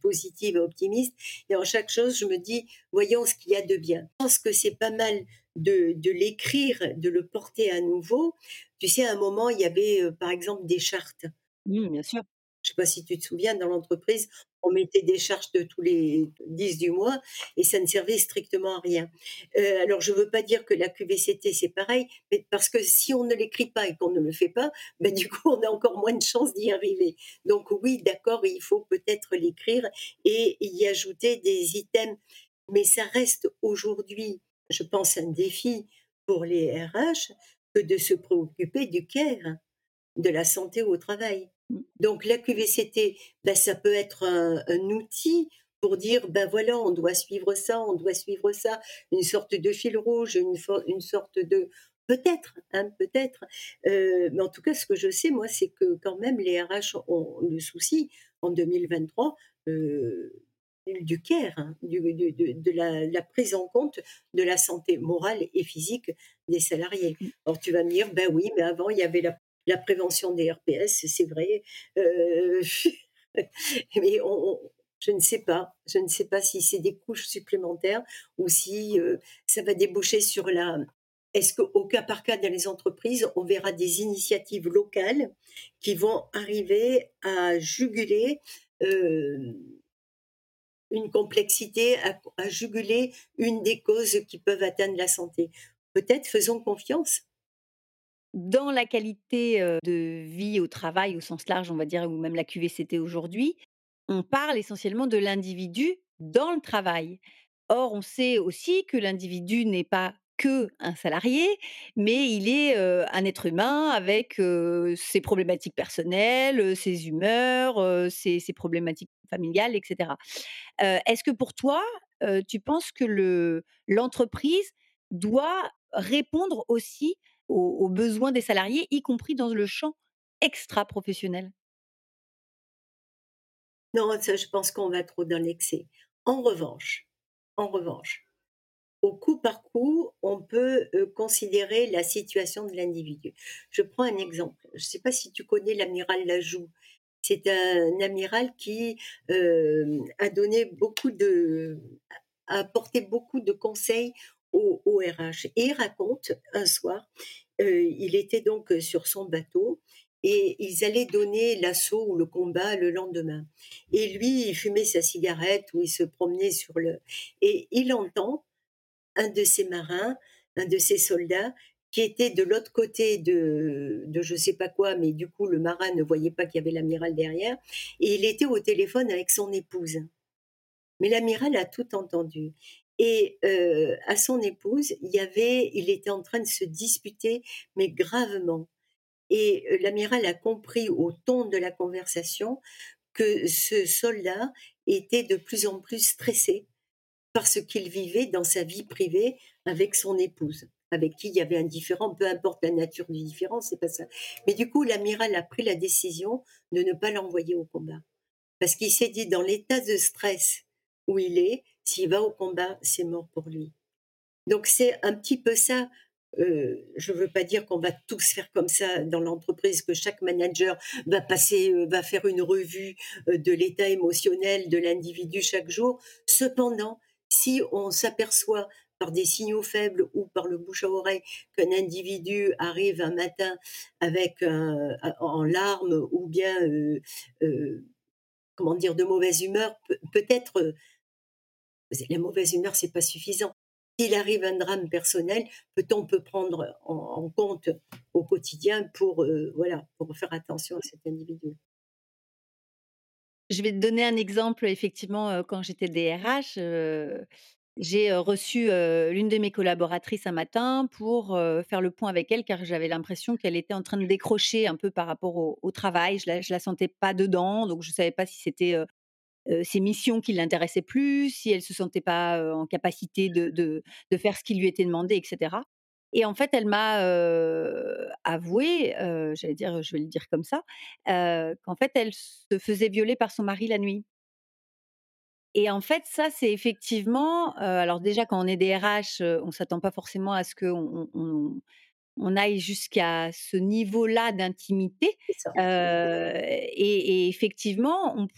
S2: positive et optimiste et en chaque chose, je me dis: «Voyons ce qu'il y a de bien». Je pense que c'est pas mal de de l'écrire, de le porter à nouveau. Tu sais, à un moment, il y avait, par exemple, des chartes.
S1: Mm, bien sûr.
S2: Je sais pas si tu te souviens, dans l'entreprise, on mettait des charges de tous les 10 du mois et ça ne servait strictement à rien. Heu, alors je veux pas dire que la QVCT, c'est pareil, mais parce que si on ne l'écrit pas et qu'on ne le fait pas, ben du coup, on a encore moins de chances d'y arriver. Donc oui, d'accord, il faut peut-être l'écrire et y ajouter des items, mais ça reste aujourd'hui, je pense, un défi pour les RH que de se préoccuper du care, de la santé au travail.
S1: Mm.
S2: Donc la QVCT, ben, ça peut être un, un outil pour dire, ben voilà, on doit suivre ça, on doit suivre ça, une sorte de fil rouge, une, sorte de... Peut-être, hein, peut-être. Euh, mais en tout cas, ce que je sais, moi, c'est que quand même, les RH ont le souci, en 2023, euh, du care, hein, du- du- de, de la, la prise en compte de la santé morale et physique des salariés.
S1: Mm.
S2: Alors tu vas me dire, ben oui, mais avant, il y avait la la prévention des RPS, c'est vrai. Euh, mais on, Je ne sais pas. Je ne sais pas si c'est des couches supplémentaires ou si, heu, ça va déboucher sur la est-ce qu'au cas par cas dans les entreprises, on verra des initiatives locales qui vont arriver à juguler, hem, une complexité, à juguler une des causes qui peuvent atteindre la santé? Peut-être, faisons confiance.
S1: Dans la qualité, de vie au travail au sens large, on va dire, ou même la QVCT aujourd'hui, on parle essentiellement de l'individu dans le travail. Or, on sait aussi que l'individu n'est pas qu'un salarié, mais il est, un être humain avec, ses problématiques personnelles, ses humeurs, ses problématiques familiales et cetera. Heu, est-ce que pour toi, tu penses que le l'entreprise doit répondre aussi aux besoins des salariés, y compris dans le champ extra-professionnel?
S2: Non, ça, je pense qu'on va trop dans l'excès. En revanche en revanche, au coup par coup, on peut, heu, considérer la situation de l'individu. Je prends un exemple. Je ne sais pas si tu connais l'amiral Lajoux? C'est un amiral qui, hem, a donné beaucoup de a apporté beaucoup de conseils aux RH et il raconte un soir, heu, il était donc, sur son bateau et ils allaient donner l'assaut ou le combat le lendemain et lui, il fumait sa cigarette ou il se promenait sur le et il entend un de ses marins, un de ses soldats qui était de l'autre côté de de je sais pas quoi, mais du coup, le marin ne voyait pas qu'il y avait l'amiral derrière et il était au téléphone avec son épouse. Mais l'amiral a tout entendu et heu, à son épouse, il avait il était en train de se disputer, mais gravement et heu, l'amiral a compris au ton de la conversation que ce soldat était de plus en plus stressé parce qu'il vivait dans sa vie privée avec son épouse, avec qui il y avait un différend, peu importe la nature du différend, c'est pas ça. Mais du coup, l'amiral a pris la décision de ne pas l'envoyer au combat. Parce qu'il s'est dit dans l'état de stress où il est, s'il va au combat, c'est mort pour lui. Donc c'est un petit peu ça, heu, je veux pas dire qu'on va tous faire comme ça dans l'entreprise, que chaque manager va passer, heu, va faire une revue, heu, de l'état émotionnel de l'individu chaque jour. Cependant, si on s'aperçoit par des signaux faibles ou par le bouche à oreille qu'un individu arrive un matin avec en larmes ou bien, comment dire? De mauvaise humeur, peut peut-être, la mauvaise humeur, c'est pas suffisant. S'il arrive un drame personnel, peut-être on peut prendre en compte au quotidien pour, heu, voilà, pour faire attention à cet individu?
S1: Je vais te donner un exemple, effectivement, heu, quand j'étais DRH, heu, j'ai, reçu, l'une de mes collaboratrices un matin pour, faire le point avec elle, car j'avais l'impression qu'elle était en train de décrocher un peu par rapport au travail. Je la je la sentais pas dedans, donc je savais pas si c'était, ses missions qui l'intéressaient plus, si elle se sentait pas, en capacité de de de faire ce qui lui était demandé et cetera. Et en fait, elle m'a, avoué, j'allais dire, je vais le dire comme ça, qu'en fait, elle se faisait violer par son mari la nuit. Et en fait, ça, c'est effectivement, alors déjà quand on est DRH, on s'attend pas forcément à ce qu'on on on on aille jusqu'à ce niveau-là d'intimité, heu et et effectivement, on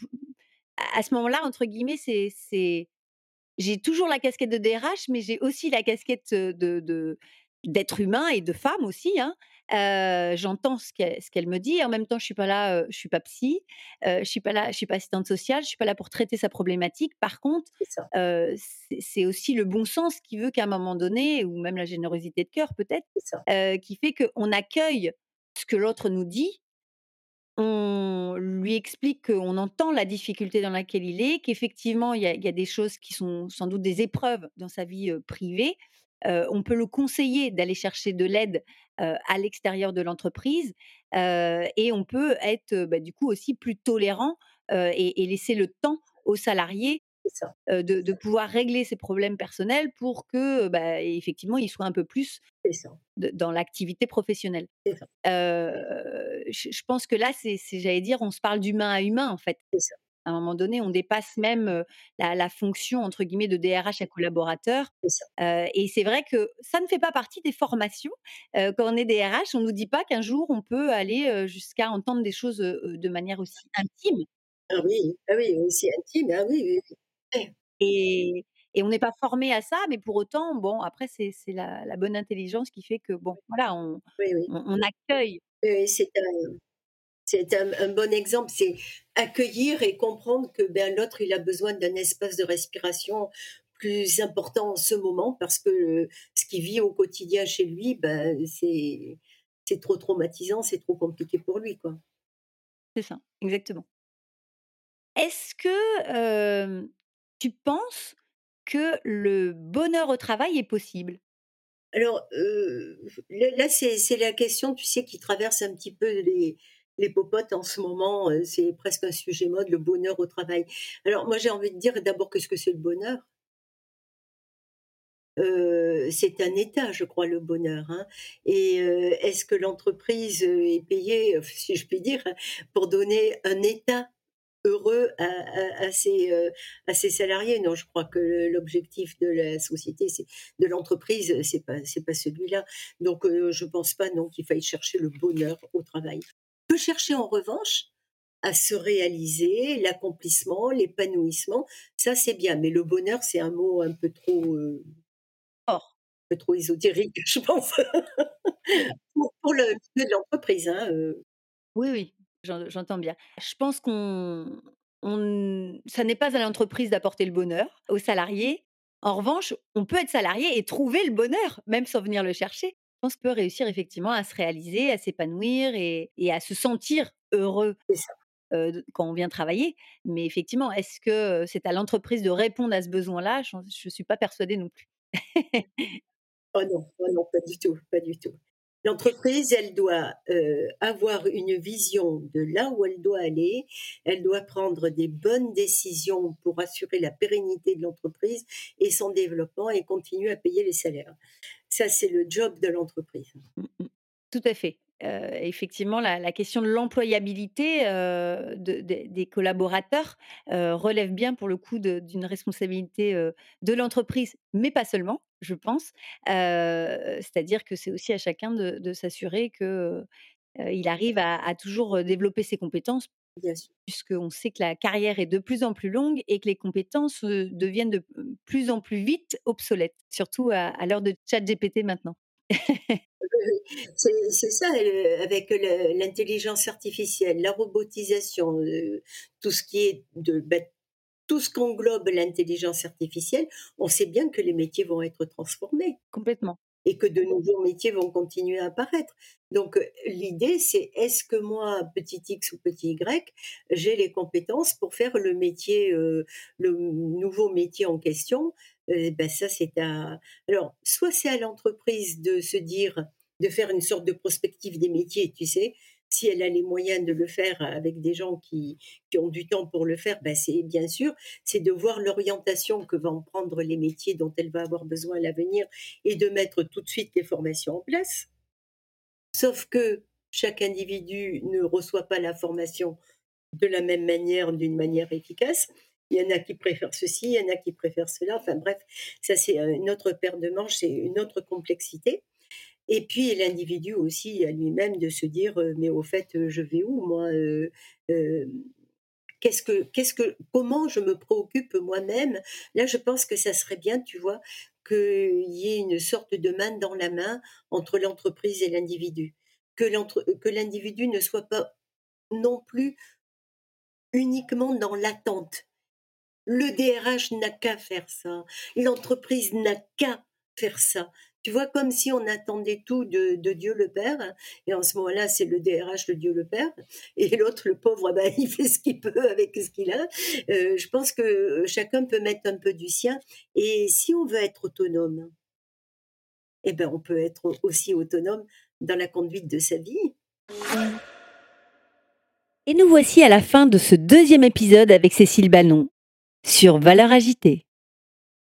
S1: à ce moment-là, entre guillemets, c'est j'ai toujours la casquette de DRH, mais j'ai aussi la casquette, de d'être humain et de femme aussi, hein. J'entends ce qu'elle me dit et en même temps, je suis pas là, je suis pas psy, je suis pas là je suis pas assistante sociale, je suis pas là pour traiter sa problématique. Par contre,
S2: c'est
S1: aussi le bon sens qui veut qu'à un moment donné ou même la générosité de cœur peut-être, qui fait qu'on accueille ce que l'autre nous dit on lui explique qu'on entend la difficulté dans laquelle il est, qu'effectivement il y a des choses qui sont sans doute des épreuves dans sa vie, privée. On peut le conseiller d'aller chercher de l'aide, à l'extérieur de l'entreprise, et on peut être, bah, du coup aussi plus tolérant, et laisser le temps aux salariés,
S2: ça,
S1: de de pouvoir régler ses problèmes personnels pour que, bah, effectivement, ils soient un peu plus
S2: c'est ça,
S1: de dans l'activité professionnelle.
S2: ça,
S1: je je pense que là, c'est j'allais dire, on se parle d'humain à humain, en fait.
S2: ça,
S1: À un moment donné, on dépasse même, la la fonction entre guillemets de DRH à collaborateur, et c'est vrai que ça ne fait pas partie des formations. Quand on est DRH, on nous dit pas qu'un jour on peut aller, jusqu'à entendre des choses, de manière aussi intime.
S2: Ah oui, ah oui, aussi intime, ah oui, oui, oui.
S1: Et et on n'est pas formé à ça, mais pour autant, bon, après c'est la la bonne intelligence qui fait que bon, voilà, on
S2: Oui, oui.
S1: on on accueille.
S2: Oui, c'est un c'est un un bon exemple, c'est accueillir et comprendre que, ben, l'autre, il a besoin d'un espace de respiration plus important en ce moment parce que, heu, ce qu'il vit au quotidien chez lui, ben, c'est c'est trop traumatisant, c'est trop compliqué pour lui, quoi.
S1: C'est ça, exactement. Est-ce que, tu penses que le bonheur au travail est possible?
S2: Alors, là c'est la question, tu sais, qui traverse un petit peu les popotes en ce moment, c'est presque un sujet mode, le bonheur au travail. Alors moi, j'ai envie de dire d'abord qu'est-ce que c'est le bonheur? Heu, c'est un état, je crois, le bonheur, hein et est-ce que l'entreprise, est payée, euh, si je puis dire, pour donner un état heureux à à à ses, heu, à ses salariés? Non, je crois que l'objectif de la société, c'est de l'entreprise, c'est pas c'est pas celui-là. Donc heu, je pense pas non qu'il faille chercher le bonheur au travail. On peut chercher en revanche à se réaliser, l'accomplissement, l'épanouissement, ça c'est bien, mais le bonheur, c'est un mot un peu trop, heu
S1: Or,
S2: peu trop ésotérique, je pense, pour pour le milieu de l'entreprise, hein, heu,
S1: oui, oui, j'entends bien. Je pense qu'on on ça n'est pas à l'entreprise d'apporter le bonheur aux salariés. En revanche, on peut être salarié et trouver le bonheur, même sans venir le chercher. Je pense qu'on peut réussir effectivement à se réaliser, à s'épanouir et et à se sentir heureux, de quand on vient travailler. Mais effectivement, est-ce que, c'est à l'entreprise de répondre à ce besoin-là? Je ne suis pas persuadée non plus.
S2: Oh non, oh non, pas du tout, pas du tout. L'entreprise, elle doit, heu, avoir une vision de là où elle doit aller. Elle doit prendre des bonnes décisions pour assurer la pérennité de l'entreprise et son développement et continuer à payer les salaires. Ça, c'est le job de l'entreprise.
S1: Mmh mh. Tout à fait. Heu, effectivement, la question de l'employabilité, de des collaborateurs, relève bien pour le coup d'une responsabilité, de l'entreprise, mais pas seulement, je pense. C'est-à-dire que c'est aussi à chacun de de s'assurer que, heu, il arrive à à toujours, développer ses compétences, puisqu'on sait que la carrière est de plus en plus longue et que les compétences, deviennent de plus en plus vite obsolètes, surtout à à l'heure de ChatGPT maintenant.
S2: C'est ça, avec l'intelligence artificielle, la robotisation, tout ce qui est de bah, tout ce qu'englobe l'intelligence artificielle, on sait bien que les métiers vont être transformés
S1: Complètement.
S2: et que de nouveaux métiers vont continuer à apparaître. Donc, heu, l'idée, c'est est-ce que moi, petit X ou petit Y, j'ai les compétences pour faire le métier, heu, le nouveau métier en question? Heu, bah, ça, c'est à alors, soit c'est à l'entreprise de se dire de faire une sorte de prospective des métiers, tu sais? Si elle a les moyens de le faire avec des gens qui qui ont du temps pour le faire, bah, c'est bien sûr, c'est de voir l'orientation que vont prendre les métiers dont elle va avoir besoin à l'avenir et de mettre tout de suite les formations en place. Sauf que chaque individu ne reçoit pas la formation de la même manière, d'une manière efficace. Il y en a qui préfèrent ceci, il y en a qui préfèrent cela. Enfin bref, ça c'est euh, une autre paire de manches, c'est une autre complexité. Et puis l'individu aussi à lui-même de se dire mais au fait je vais où moi Qu'est-ce que, qu'est-ce que, comment je me préoccupe moi-même? Là, je pense que ça serait bien, tu vois, qu'il y ait une sorte de main dans la main entre l'entreprise et l'individu, que que l'individu ne soit pas non plus uniquement dans l'attente. Le DRH n'a qu'à faire ça. L'entreprise n'a qu'à faire ça. Tu vois, comme si on attendait tout de, Dieu le Père. hein, Et en ce moment-là, c'est le DRH, le Dieu le Père. Et l'autre, le pauvre, eh ben, il fait ce qu'il peut avec ce qu'il a. Euh, je pense que chacun peut mettre un peu du sien. Et si on veut être autonome, eh ben, on peut être aussi autonome dans la conduite de sa vie.
S1: Et nous voici à la fin de ce deuxième épisode avec Cécile Bannon sur Valeurs agitées.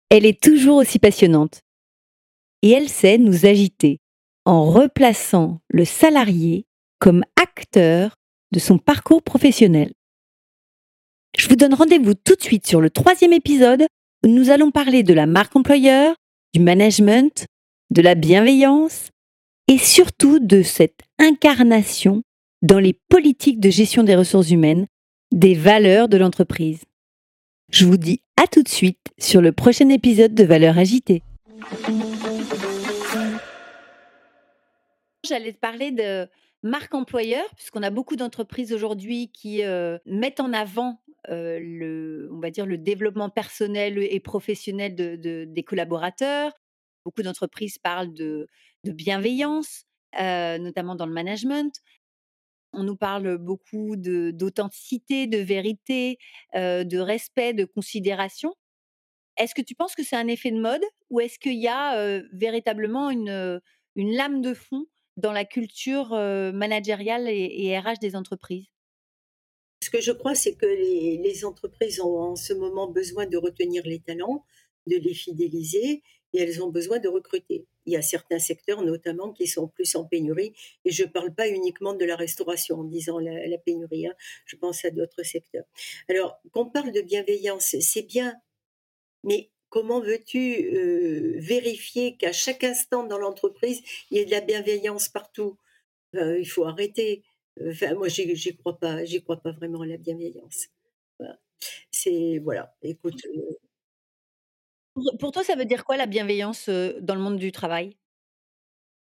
S1: Elle est toujours aussi passionnante et elle sait nous agiter en replaçant le salarié comme acteur de son parcours professionnel. Je vous donne rendez-vous tout de suite sur le troisième épisode où nous allons parler de la marque employeur, du management, de la bienveillance et surtout de cette incarnation dans les politiques de gestion des ressources humaines des valeurs de l'entreprise. Je vous dis à tout de suite sur le prochain épisode de Valeurs agitées. J'allais te parler de marque employeur, puisqu'on a beaucoup d'entreprises aujourd'hui qui euh, mettent en avant euh, le, on va dire, le développement personnel et professionnel de, des collaborateurs. Beaucoup d'entreprises parlent de, bienveillance, euh, notamment dans le management. On nous parle beaucoup d'authenticité, de, vérité, de respect, de considération. Est-ce que tu penses que c'est un effet de mode ou est-ce qu'il y a véritablement une lame de fond dans la culture managériale et, RH des entreprises?
S2: Ce que je crois, c'est que les, entreprises ont en ce moment besoin de retenir les talents, de les fidéliser et elles ont besoin de recruter. Il y a certains secteurs notamment qui sont plus en pénurie et je ne parle pas uniquement de la restauration en disant la, pénurie, hein. je pense à d'autres secteurs. Alors qu'on parle de bienveillance, c'est bien, mais comment veux-tu euh, vérifier qu'à chaque instant dans l'entreprise, il y ait de la bienveillance partout? Euh, Il faut arrêter. Enfin, moi, j'y crois pas. J'y crois pas vraiment à la bienveillance. C'est voilà. Écoute. Euh
S1: pour, toi, ça veut dire quoi la bienveillance dans le monde du travail?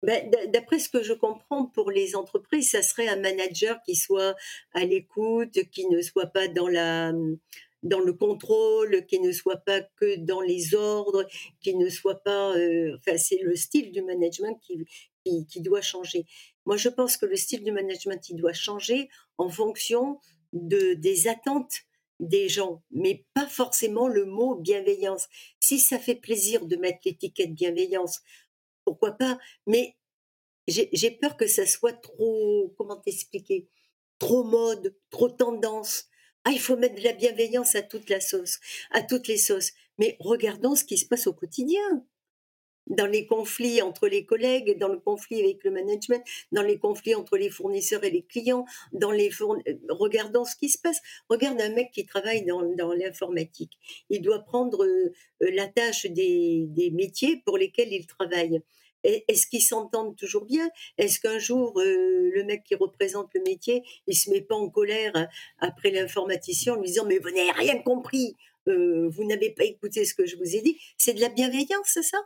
S2: Ben, D'après ce que je comprends, pour les entreprises, ça serait un manager qui soit à l'écoute, qui ne soit pas dans la dans le contrôle, qui ne soit pas que dans les ordres, qui ne soit pas. Euh, enfin, c'est le style du management qui, qui, doit changer. Moi, je pense que le style du management, il doit changer en fonction de, des attentes des gens, mais pas forcément le mot bienveillance. Si ça fait plaisir de mettre l'étiquette bienveillance, pourquoi pas Mais j'ai peur que ça soit trop, comment t'expliquer, trop mode, trop tendance. Ah, il faut mettre de la bienveillance à toute la sauce, à toutes les sauces. Mais regardons ce qui se passe au quotidien. Dans les conflits entre les collègues, dans le conflit avec le management, dans les conflits entre les fournisseurs et les clients, dans les regardons ce qui se passe. Regarde un mec qui travaille dans, l'informatique. Il doit prendre euh, la tâche des métiers pour lesquels il travaille. Est-ce qu'ils s'entendent toujours bien? Est-ce qu'un jour, euh, le mec qui représente le métier, il se met pas en colère après l'informaticien en lui disant mais vous n'avez rien compris, euh, vous n'avez pas écouté ce que je vous ai dit? C'est de la bienveillance, ça?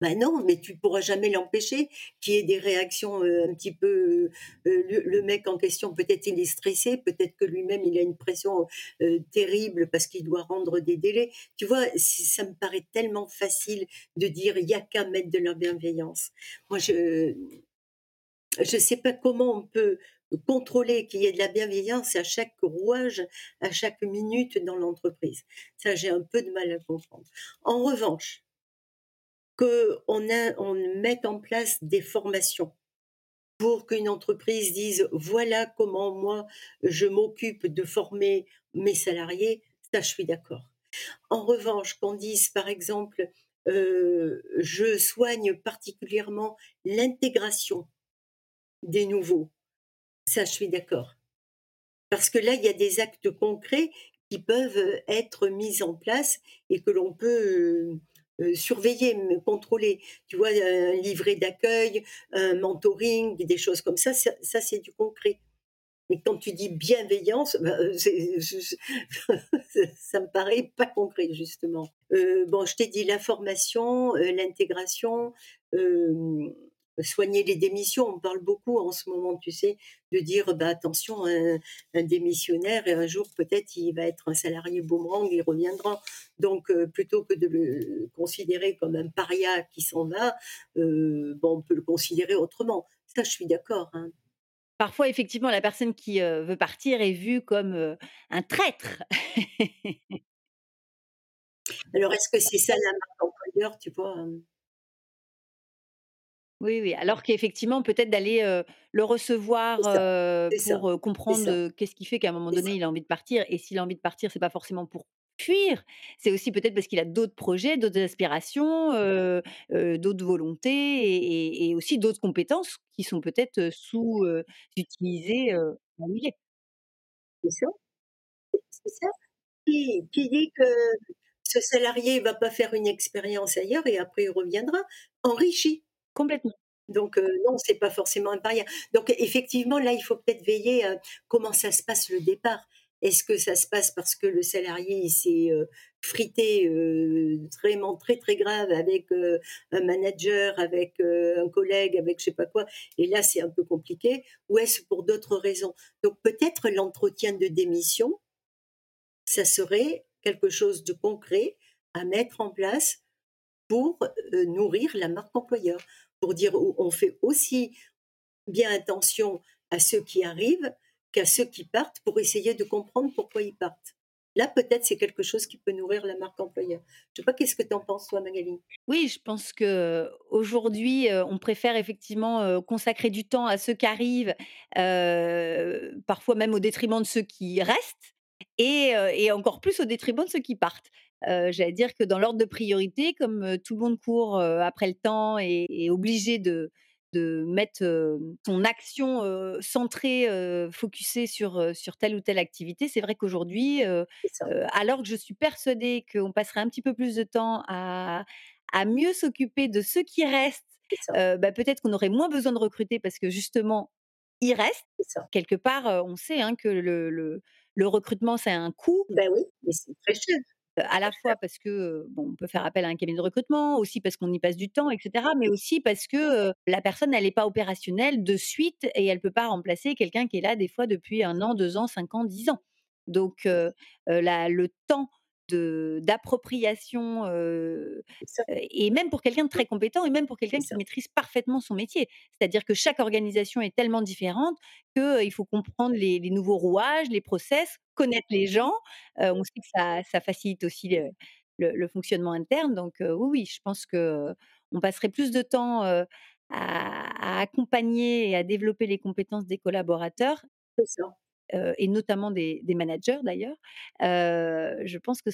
S2: Ben non, mais tu pourras jamais l'empêcher qu'il y ait des réactions euh, un petit peu. Euh, le, mec en question, peut-être il est stressé, peut-être que lui-même il a une pression euh, terrible parce qu'il doit rendre des délais. Tu vois, ça me paraît tellement facile de dire il y a qu'à mettre de la bienveillance. Moi, je je sais pas comment on peut contrôler qu'il y ait de la bienveillance à chaque rouage, à chaque minute dans l'entreprise. Ça, j'ai un peu de mal à comprendre. En revanche, qu'on on mette en place des formations pour qu'une entreprise dise voilà comment moi je m'occupe de former mes salariés, ça je suis d'accord. En revanche, qu'on dise par exemple euh, je soigne particulièrement l'intégration des nouveaux, ça je suis d'accord. Parce que là, il y a des actes concrets qui peuvent être mis en place et que l'on peut euh, surveiller, contrôler. Tu vois, un livret d'accueil, un mentoring, des choses comme ça, ça, c'est du concret. Mais quand tu dis bienveillance, bah, euh, ça me paraît pas concret justement. Euh, bon, je t'ai dit la formation, l'intégration, soigner les démissions. On parle beaucoup en ce moment, tu sais, de dire bah, attention, un, démissionnaire, et un jour peut-être il va être un salarié boomerang, il reviendra. Donc euh, plutôt que de le considérer comme un paria qui s'en va, euh, bon, on peut le considérer autrement. Ça, je suis d'accord. Hein.
S1: Parfois, effectivement, la personne qui euh, veut partir est vue comme un traître.
S2: Alors, est-ce que c'est ça la marque employeur, tu vois hein?
S1: Oui, oui, alors qu'effectivement, peut-être d'aller, le recevoir, pour, comprendre, qu'est-ce qui fait qu'à un moment donné, il a envie de partir. Et s'il a envie de partir, c'est pas forcément pour fuir, c'est aussi peut-être parce qu'il a d'autres projets, d'autres aspirations, d'autres volontés et aussi d'autres compétences qui sont peut-être, sous, utilisées,
S2: dans C'est ça, c'est ça. Qui qui dit que ce salarié va pas faire une expérience ailleurs et après il reviendra enrichi? Donc non, non, c'est pas forcément un paria. Donc effectivement, là, il faut peut-être veiller à comment ça se passe le départ. Est-ce que ça se passe parce que le salarié s'est euh, frité euh, vraiment très très grave avec euh, un manager, avec un collègue, avec je sais pas quoi, et là c'est un peu compliqué, ou est-ce pour d'autres raisons? Donc peut-être l'entretien de démission, ça serait quelque chose de concret à mettre en place pour nourrir la marque employeur, pour dire on fait aussi bien attention à ceux qui arrivent qu'à ceux qui partent pour essayer de comprendre pourquoi ils partent. Là, peut-être, c'est quelque chose qui peut nourrir la marque employeur. Je ne sais pas, qu'est-ce que tu en penses, toi, Magali?
S1: Oui, je pense que aujourd'hui, on préfère effectivement consacrer du temps à ceux qui arrivent, parfois même au détriment de ceux qui restent, et, encore plus au détriment de ceux qui partent. J'allais dire que dans l'ordre de priorité, comme tout le monde court après le temps et est obligé de, de mettre son action centrée, focusée sur, sur telle ou telle activité. C'est vrai qu'aujourd'hui, alors que je suis persuadée qu'on passerait un petit peu plus de temps à, à mieux s'occuper de ceux qui restent, bah, peut-être qu'on aurait moins besoin de recruter parce que justement, ils restent. Quelque part, on sait hein, que le, le, le recrutement, c'est un coût.
S2: Ben oui, mais c'est très cher
S1: à la fois parce que bon, on peut faire appel à un cabinet de recrutement, aussi parce qu'on y passe du temps, etc. Mais aussi parce que la personne, n'est pas opérationnelle de suite et elle peut pas remplacer quelqu'un qui est là des fois depuis un an, deux ans, cinq ans, dix ans. Donc le temps d'appropriation et même pour quelqu'un de très compétent et même pour quelqu'un qui maîtrise parfaitement son métier. C'est-à-dire que chaque organisation est tellement différente qu'il faut comprendre les, nouveaux rouages, les process, connaître les gens. on sait que ça, facilite aussi le, fonctionnement interne. Donc oui, oui, je pense que on passerait plus de temps à, à, accompagner et à développer les compétences des collaborateurs. C'est et notamment des, managers d'ailleurs, je pense que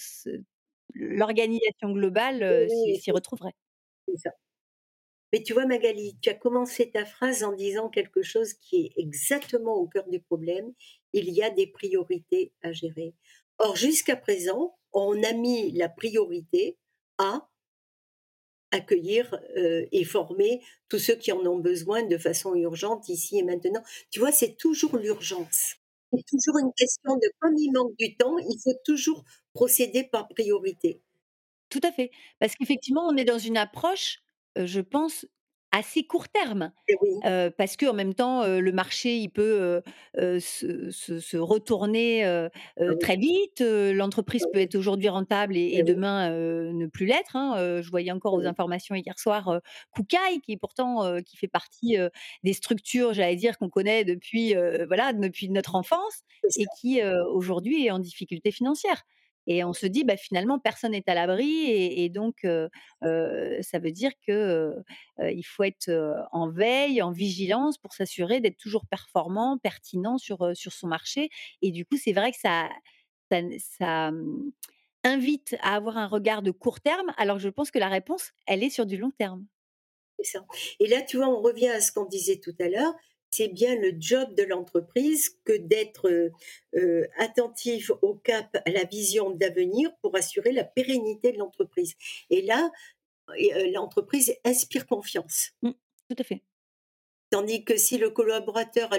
S1: l'organisation globale s'y retrouverait.
S2: Ça. Mais tu vois, Magali, tu as commencé ta phrase en disant quelque chose qui est exactement au cœur du problème. Il y a des priorités à gérer. Or, jusqu'à présent, on a mis la priorité à accueillir et former tous ceux qui en ont besoin de façon urgente ici et maintenant. Tu vois, c'est toujours l'urgence c'est toujours une question de comme il manque du temps, il faut toujours procéder par priorité.
S1: Tout à fait. Parce qu'effectivement, on est dans une approche, je pense, assez court terme. Parce qu'en même temps, le marché, il peut se, retourner ah très vite. L'entreprise ah peut être aujourd'hui rentable et, demain ne plus l'être. Hein. je voyais encore aux informations hier soir Koukaï, qui pourtant qui fait partie des structures, j'allais dire, qu'on connaît depuis, voilà, depuis notre enfance et qui aujourd'hui est en difficulté financière. Et on se dit, bah, finalement, personne n'est à l'abri. Et, donc, ça veut dire qu'il faut être en veille, en vigilance pour s'assurer d'être toujours performant, pertinent sur, sur son marché. Et du coup, c'est vrai que ça, mmh, invite à avoir un regard de court terme, alors je pense que la réponse, elle est sur du long terme.
S2: Ça. Et là, tu vois, on revient à ce qu'on disait tout à l'heure c'est bien le job de l'entreprise que d'être euh, euh, attentif au cap, à la vision d'avenir pour assurer la pérennité de l'entreprise. Et là, euh, l'entreprise inspire confiance.
S1: Mmh, tout à fait.
S2: Tandis que si le collaborateur a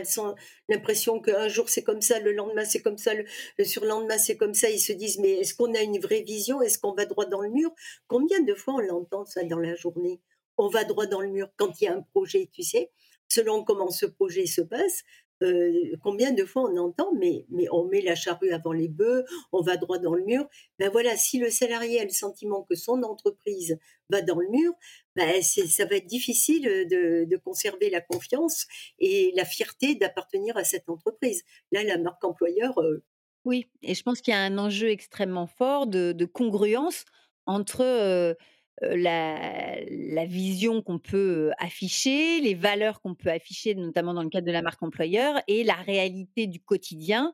S2: l'impression qu'un jour c'est comme ça, le lendemain c'est comme ça, le, le surlendemain c'est comme ça, ils se disent mais est-ce qu'on a une vraie vision? Est-ce qu'on va droit dans le mur? Combien de fois on l'entend ça dans la journée? On va droit dans le mur quand il y a un projet, tu sais? Selon comment ce projet se passe, combien de fois on entend, mais, mais on met la charrue avant les bœufs, on va droit dans le mur. Ben voilà, si le salarié a le sentiment que son entreprise va dans le mur, ben ça va être difficile de, de, conserver la confiance et la fierté d'appartenir à cette entreprise. Là, la marque employeur.
S1: Oui, et je pense qu'il y a un enjeu extrêmement fort de, de congruence entre la, vision qu'on peut afficher, les valeurs qu'on peut afficher, notamment dans le cadre de la marque employeur, et la réalité du quotidien.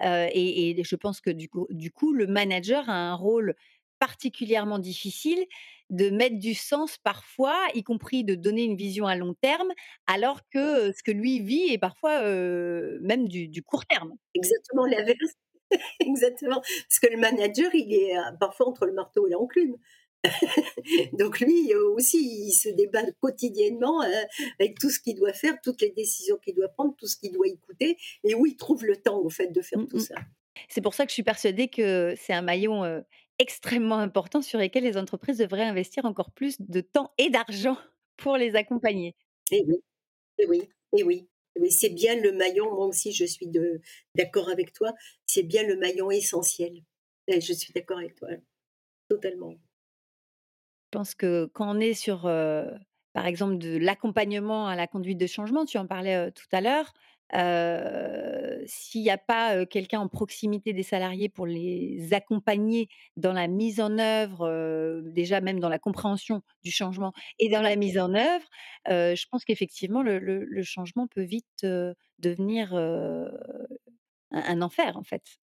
S1: et, je pense que du coup, du coup, le manager a un rôle particulièrement difficile de mettre du sens parfois, y compris de donner une vision à long terme, alors que ce que lui vit est parfois même du, du, court terme.
S2: Exactement l'inverse. Exactement. Parce que le manager, il est parfois entre le marteau et l'enclume. Donc lui aussi, il se débat quotidiennement euh, avec tout ce qu'il doit faire, toutes les décisions qu'il doit prendre, tout ce qu'il doit écouter, et où il trouve le temps au fait de faire mmh, tout mmh. ça.
S1: C'est pour ça que je suis persuadée que c'est un maillon, heu, extrêmement important sur lesquels les entreprises devraient investir encore plus de temps et d'argent pour les accompagner.
S2: Et oui, et oui, et oui. Mais c'est bien le maillon, moi aussi je suis d'accord avec toi, c'est bien le maillon essentiel. Et je suis d'accord avec toi, totalement.
S1: Je pense que quand on est sur, par exemple, de l'accompagnement à la conduite de changement, tu en parlais, tout à l'heure, heu, s'il y a pas, quelqu'un en proximité des salariés pour les accompagner dans la mise en œuvre, déjà même dans la compréhension du changement et dans la mise en œuvre, je pense qu'effectivement le le le changement peut vite, devenir, un un enfer, en fait.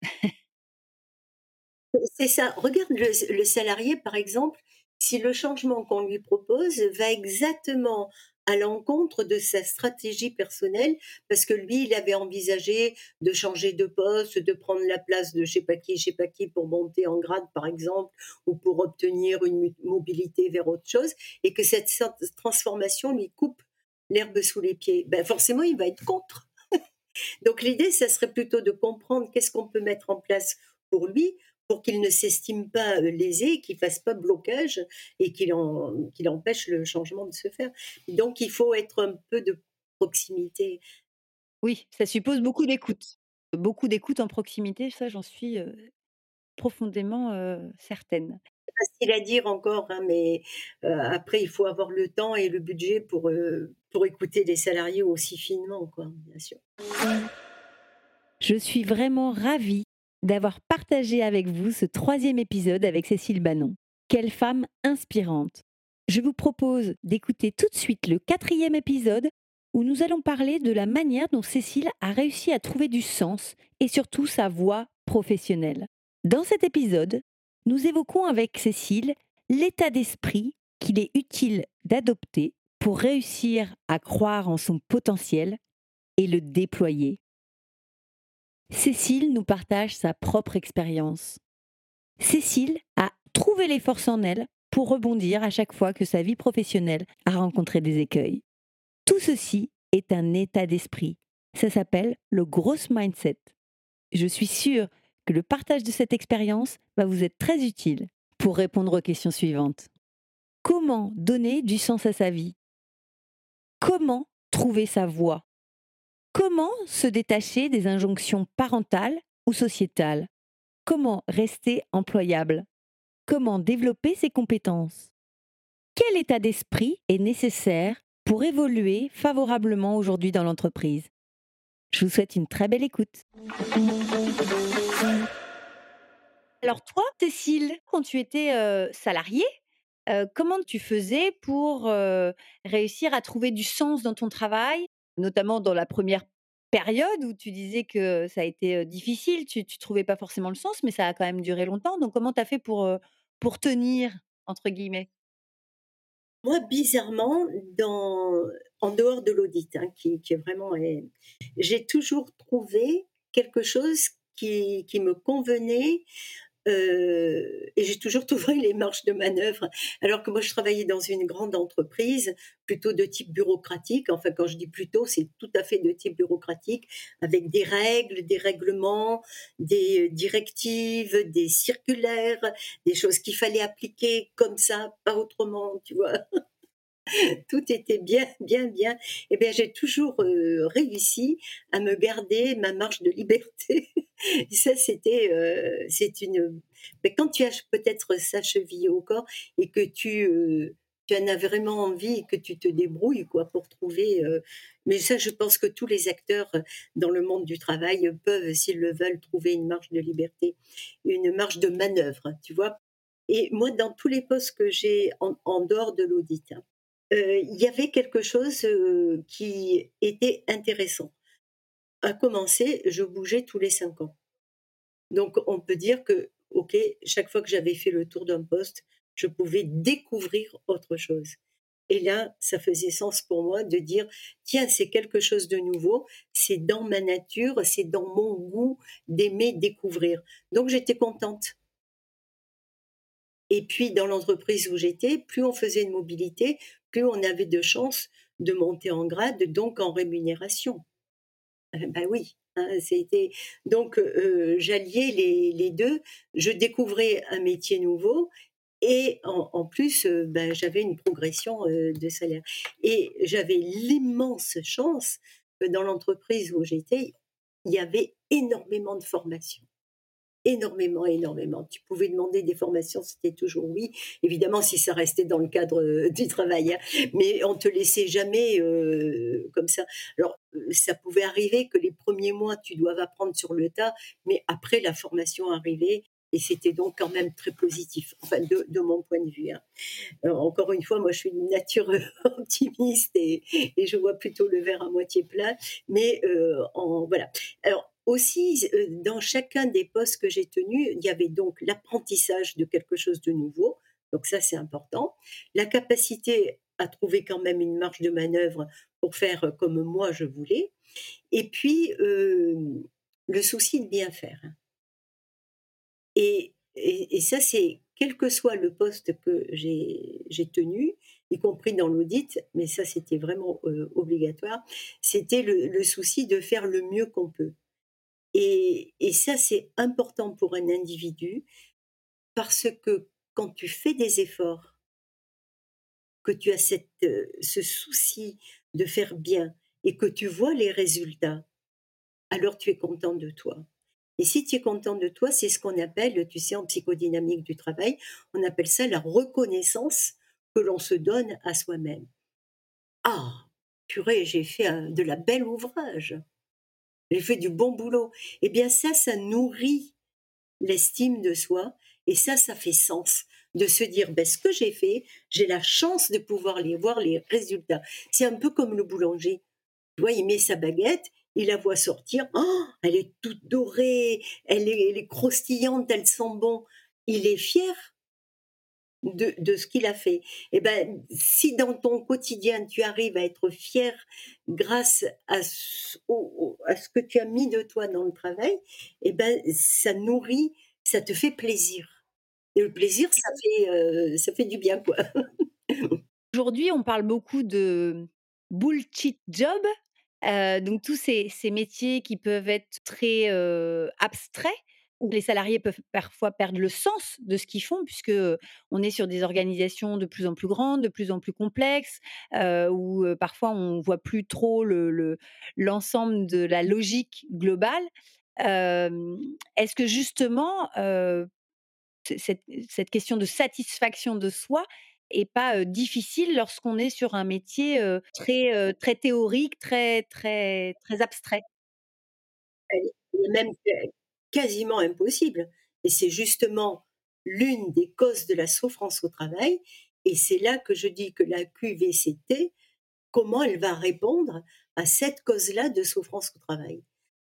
S2: C'est ça. Regarde le le salarié, par exemple, si le changement qu'on lui propose va exactement à l'encontre de sa stratégie personnelle, parce que lui, il avait envisagé de changer de poste, de prendre la place de je sais pas qui, je sais pas qui pour monter en grade, par exemple, ou pour obtenir une mobilité vers autre chose, et que cette transformation lui coupe l'herbe sous les pieds. Ben forcément, il va être contre. Donc l'idée, ça serait plutôt de comprendre qu'est-ce qu'on peut mettre en place pour lui pour qu'il ne s'estime pas lésé, qu'il fasse pas blocage et qu'il qu'il empêche le changement de se faire. Donc il faut être un peu de proximité.
S1: Oui, ça suppose beaucoup d'écoute. Beaucoup d'écoute en proximité, ça j'en suis, heu, profondément, heu, certaine.
S2: C'est facile à dire encore, hein, mais heu, après il faut avoir le temps et le budget pour, pour écouter les salariés aussi finement quoi, bien sûr.
S1: Je suis vraiment ravie d'avoir partagé avec vous ce troisième épisode avec Cécile Bannon. Quelle femme inspirante. Je vous propose d'écouter tout de suite le quatrième épisode où nous allons parler de la manière dont Cécile a réussi à trouver du sens et surtout sa voie professionnelle. Dans cet épisode, nous évoquons avec Cécile l'état d'esprit qu'il est utile d'adopter pour réussir à croire en son potentiel et le déployer. Cécile nous partage sa propre expérience. Cécile a trouvé les forces en elle pour rebondir à chaque fois que sa vie professionnelle a rencontré des écueils. Tout ceci est un état d'esprit. Ça s'appelle le gross mindset. Je suis sûre que le partage de cette expérience va vous être très utile pour répondre aux questions suivantes. Comment donner du sens à sa vie? Comment trouver sa voie? Comment se détacher des injonctions parentales ou sociétales? Comment rester employable? Comment développer ses compétences? Quel état d'esprit est nécessaire pour évoluer favorablement aujourd'hui dans l'entreprise? Je vous souhaite une très belle écoute. Alors toi, Cécile, quand tu étais euh, salariée, euh, comment tu faisais pour euh, réussir à trouver du sens dans ton travail? Notamment dans la première période où tu disais que ça a été, difficile, tu tu trouvais pas forcément le sens, mais ça a quand même duré longtemps. Donc comment tu as fait pour, pour «tenir» entre guillemets?
S2: Moi, bizarrement, en dehors de l'audit, hein, qui est vraiment j'ai toujours trouvé quelque chose qui qui me convenait, euh, et j'ai toujours trouvé les marges de manœuvre. Alors que moi, je travaillais dans une grande entreprise, plutôt de type bureaucratique. Enfin, quand je dis plutôt, c'est tout à fait de type bureaucratique, avec des règles, des règlements, des directives, des circulaires, des choses qu'il fallait appliquer comme ça, pas autrement, tu vois. tout était bien, bien, bien. Et eh bien, j'ai toujours euh, réussi à me garder ma marge de liberté. ça, c'était, euh, c'est une. Mais quand tu as peut-être ça chevillé au corps et que tu, euh, tu en as vraiment envie et que tu te débrouilles, quoi, pour trouver. mais ça, je pense que tous les acteurs dans le monde du travail peuvent, s'ils le veulent, trouver une marge de liberté, une marge de manœuvre, tu vois. Et moi, dans tous les postes que j'ai en, dehors de l'audit, hein, il y avait quelque chose euh, qui était intéressant. À commencer, je bougeais tous les cinq ans. Donc, on peut dire que, OK, chaque fois que j'avais fait le tour d'un poste, je pouvais découvrir autre chose. Et là, ça faisait sens pour moi de dire, tiens, c'est quelque chose de nouveau, c'est dans ma nature, c'est dans mon goût d'aimer découvrir. Donc, j'étais contente. Et puis, dans l'entreprise où j'étais, plus on faisait une mobilité, plus on avait de chances de monter en grade, donc en rémunération. Ben oui, hein, c'était donc j'alliais les, deux. Je découvrais un métier nouveau et en, plus, ben, j'avais une progression de salaire. Et j'avais l'immense chance que dans l'entreprise où j'étais, il y avait énormément de formations énormément, énormément. Tu pouvais demander des formations, c'était toujours oui. Évidemment, si ça restait dans le cadre euh, du travail, hein. mais on te laissait jamais euh, comme ça. Alors, euh, ça pouvait arriver que les premiers mois, tu dois apprendre sur le tas, mais après, la formation arrivait. Et c'était donc quand même très positif, enfin de, mon point de vue. Hein. encore une fois, moi je suis une nature optimiste et, et, je vois plutôt le verre à moitié plein. Mais en, voilà. Alors aussi, euh, dans chacun des postes que j'ai tenus, il y avait donc l'apprentissage de quelque chose de nouveau. Donc ça, c'est important. La capacité à trouver quand même une marge de manœuvre pour faire comme moi je voulais. Et puis, euh, le souci de bien faire. Et, ça, c'est quel que soit le poste que j'ai tenu, y compris dans l'audit, mais ça, c'était vraiment euh, obligatoire, c'était le souci de faire le mieux qu'on peut. Et, ça, c'est important pour un individu parce que quand tu fais des efforts, que tu as euh, ce souci de faire bien et que tu vois les résultats, alors tu es content de toi. Et si tu es content de toi, c'est ce qu'on appelle, tu sais, en psychodynamique du travail, on appelle ça la reconnaissance que l'on se donne à soi-même. Ah, purée, j'ai fait de la belle ouvrage j'ai fait du bon boulot. Eh bien ça, ça nourrit l'estime de soi et ça, ça fait sens de se dire, ben, ce que j'ai fait, j'ai la chance de pouvoir les voir les résultats. C'est un peu comme le boulanger. Il met sa baguette, il la voit sortir, oh, elle est toute dorée, elle est, elle est croustillante, elle sent bon. Il est fier de, ce qu'il a fait. Et eh ben, si dans ton quotidien tu arrives à être fier grâce à ce, à ce que tu as mis de toi dans le travail, et eh ben, ça nourrit, ça te fait plaisir. Et le plaisir, ça fait, euh, ça fait du bien, quoi.
S1: Aujourd'hui, on parle beaucoup de bullshit job. Euh, donc tous ces, ces, métiers qui peuvent être très euh, abstraits, les salariés peuvent parfois perdre le sens de ce qu'ils font, puisque on est sur des organisations de plus en plus grandes, de plus en plus complexes, où parfois on voit plus trop l'ensemble de la logique globale. Est-ce que justement cette, question de satisfaction de soi est pas difficile lorsqu'on est sur un métier très très théorique, très très très abstrait?
S2: Même quasiment impossible. Et c'est justement l'une des causes de la souffrance au travail. Et c'est là que je dis que la QVCT, comment elle va répondre à cette cause-là de souffrance au travail.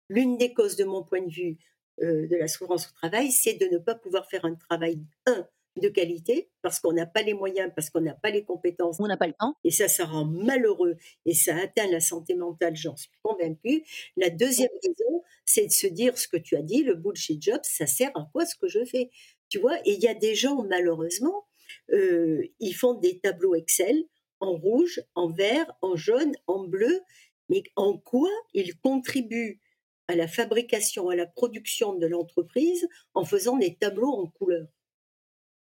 S2: L'une des causes de mon point de vue euh, de la souffrance au travail, c'est de ne pas pouvoir faire un travail, un, de qualité parce qu'on n'a pas les moyens, parce qu'on n'a pas les compétences.
S1: On n'a pas le temps.
S2: Et ça, ça rend malheureux et ça atteint la santé mentale, j'en suis convaincue. La deuxième raison, c'est de se dire ce que tu as dit, le bullshit job, ça sert à quoi ce que je fais? Tu vois, et il y a des gens, malheureusement, euh, ils font des tableaux Excel en rouge, en vert, en jaune, en bleu, mais en quoi ils contribuent à la fabrication, à la production de l'entreprise en faisant des tableaux en couleur?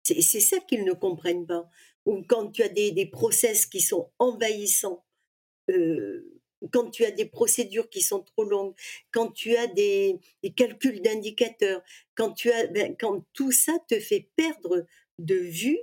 S2: C'est ça qu'ils ne comprennent pas. Ou quand tu as des, process qui sont envahissants, euh, quand tu as des procédures qui sont trop longues, quand tu as des, calculs d'indicateurs, quand tu as, ben, quand tout ça te fait perdre de vue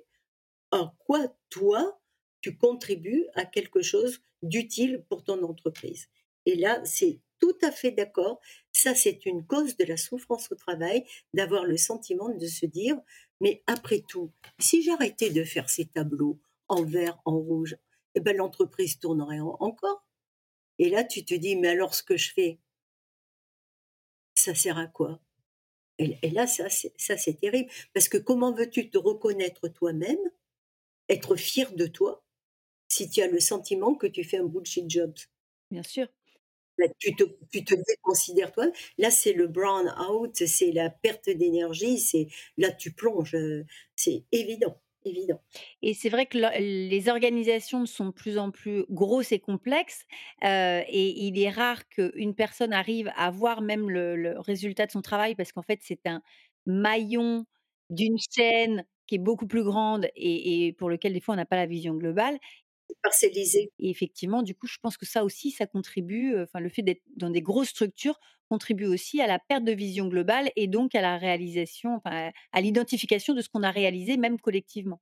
S2: en quoi toi tu contribues à quelque chose d'utile pour ton entreprise. Et là, c'est tout à fait d'accord. Ça, c'est une cause de la souffrance au travail, d'avoir le sentiment de se dire, mais après tout, si j'arrêtais de faire ces tableaux en vert, en rouge, eh ben, l'entreprise tournerait encore. Et là, tu te dis, mais alors ce que je fais, ça sert à quoi? Et, là, ça, c'est terrible. Parce que comment veux-tu te reconnaître toi-même, être fier de toi, si tu as le sentiment que tu fais un bullshit job?
S1: Bien sûr.
S2: Tu te, tu déconsidères toi. Là, c'est le brown out, c'est la perte d'énergie, c'est là tu plonges, c'est évident. évident.
S1: Et c'est vrai que le les organisations sont de plus en plus grosses et complexes, heu, et il est rare qu'une personne arrive à voir même le le résultat de son travail parce qu'en fait, c'est un maillon d'une chaîne qui est beaucoup plus grande et et pour lequel des fois on n'a pas la vision globale
S2: Parcelliser.
S1: et effectivement, du coup, je pense que ça aussi, ça contribue, heu, enfin le fait d'être dans des grosses structures contribue aussi à la perte de vision globale et donc à la réalisation, enfin à l'identification de ce qu'on a réalisé même collectivement.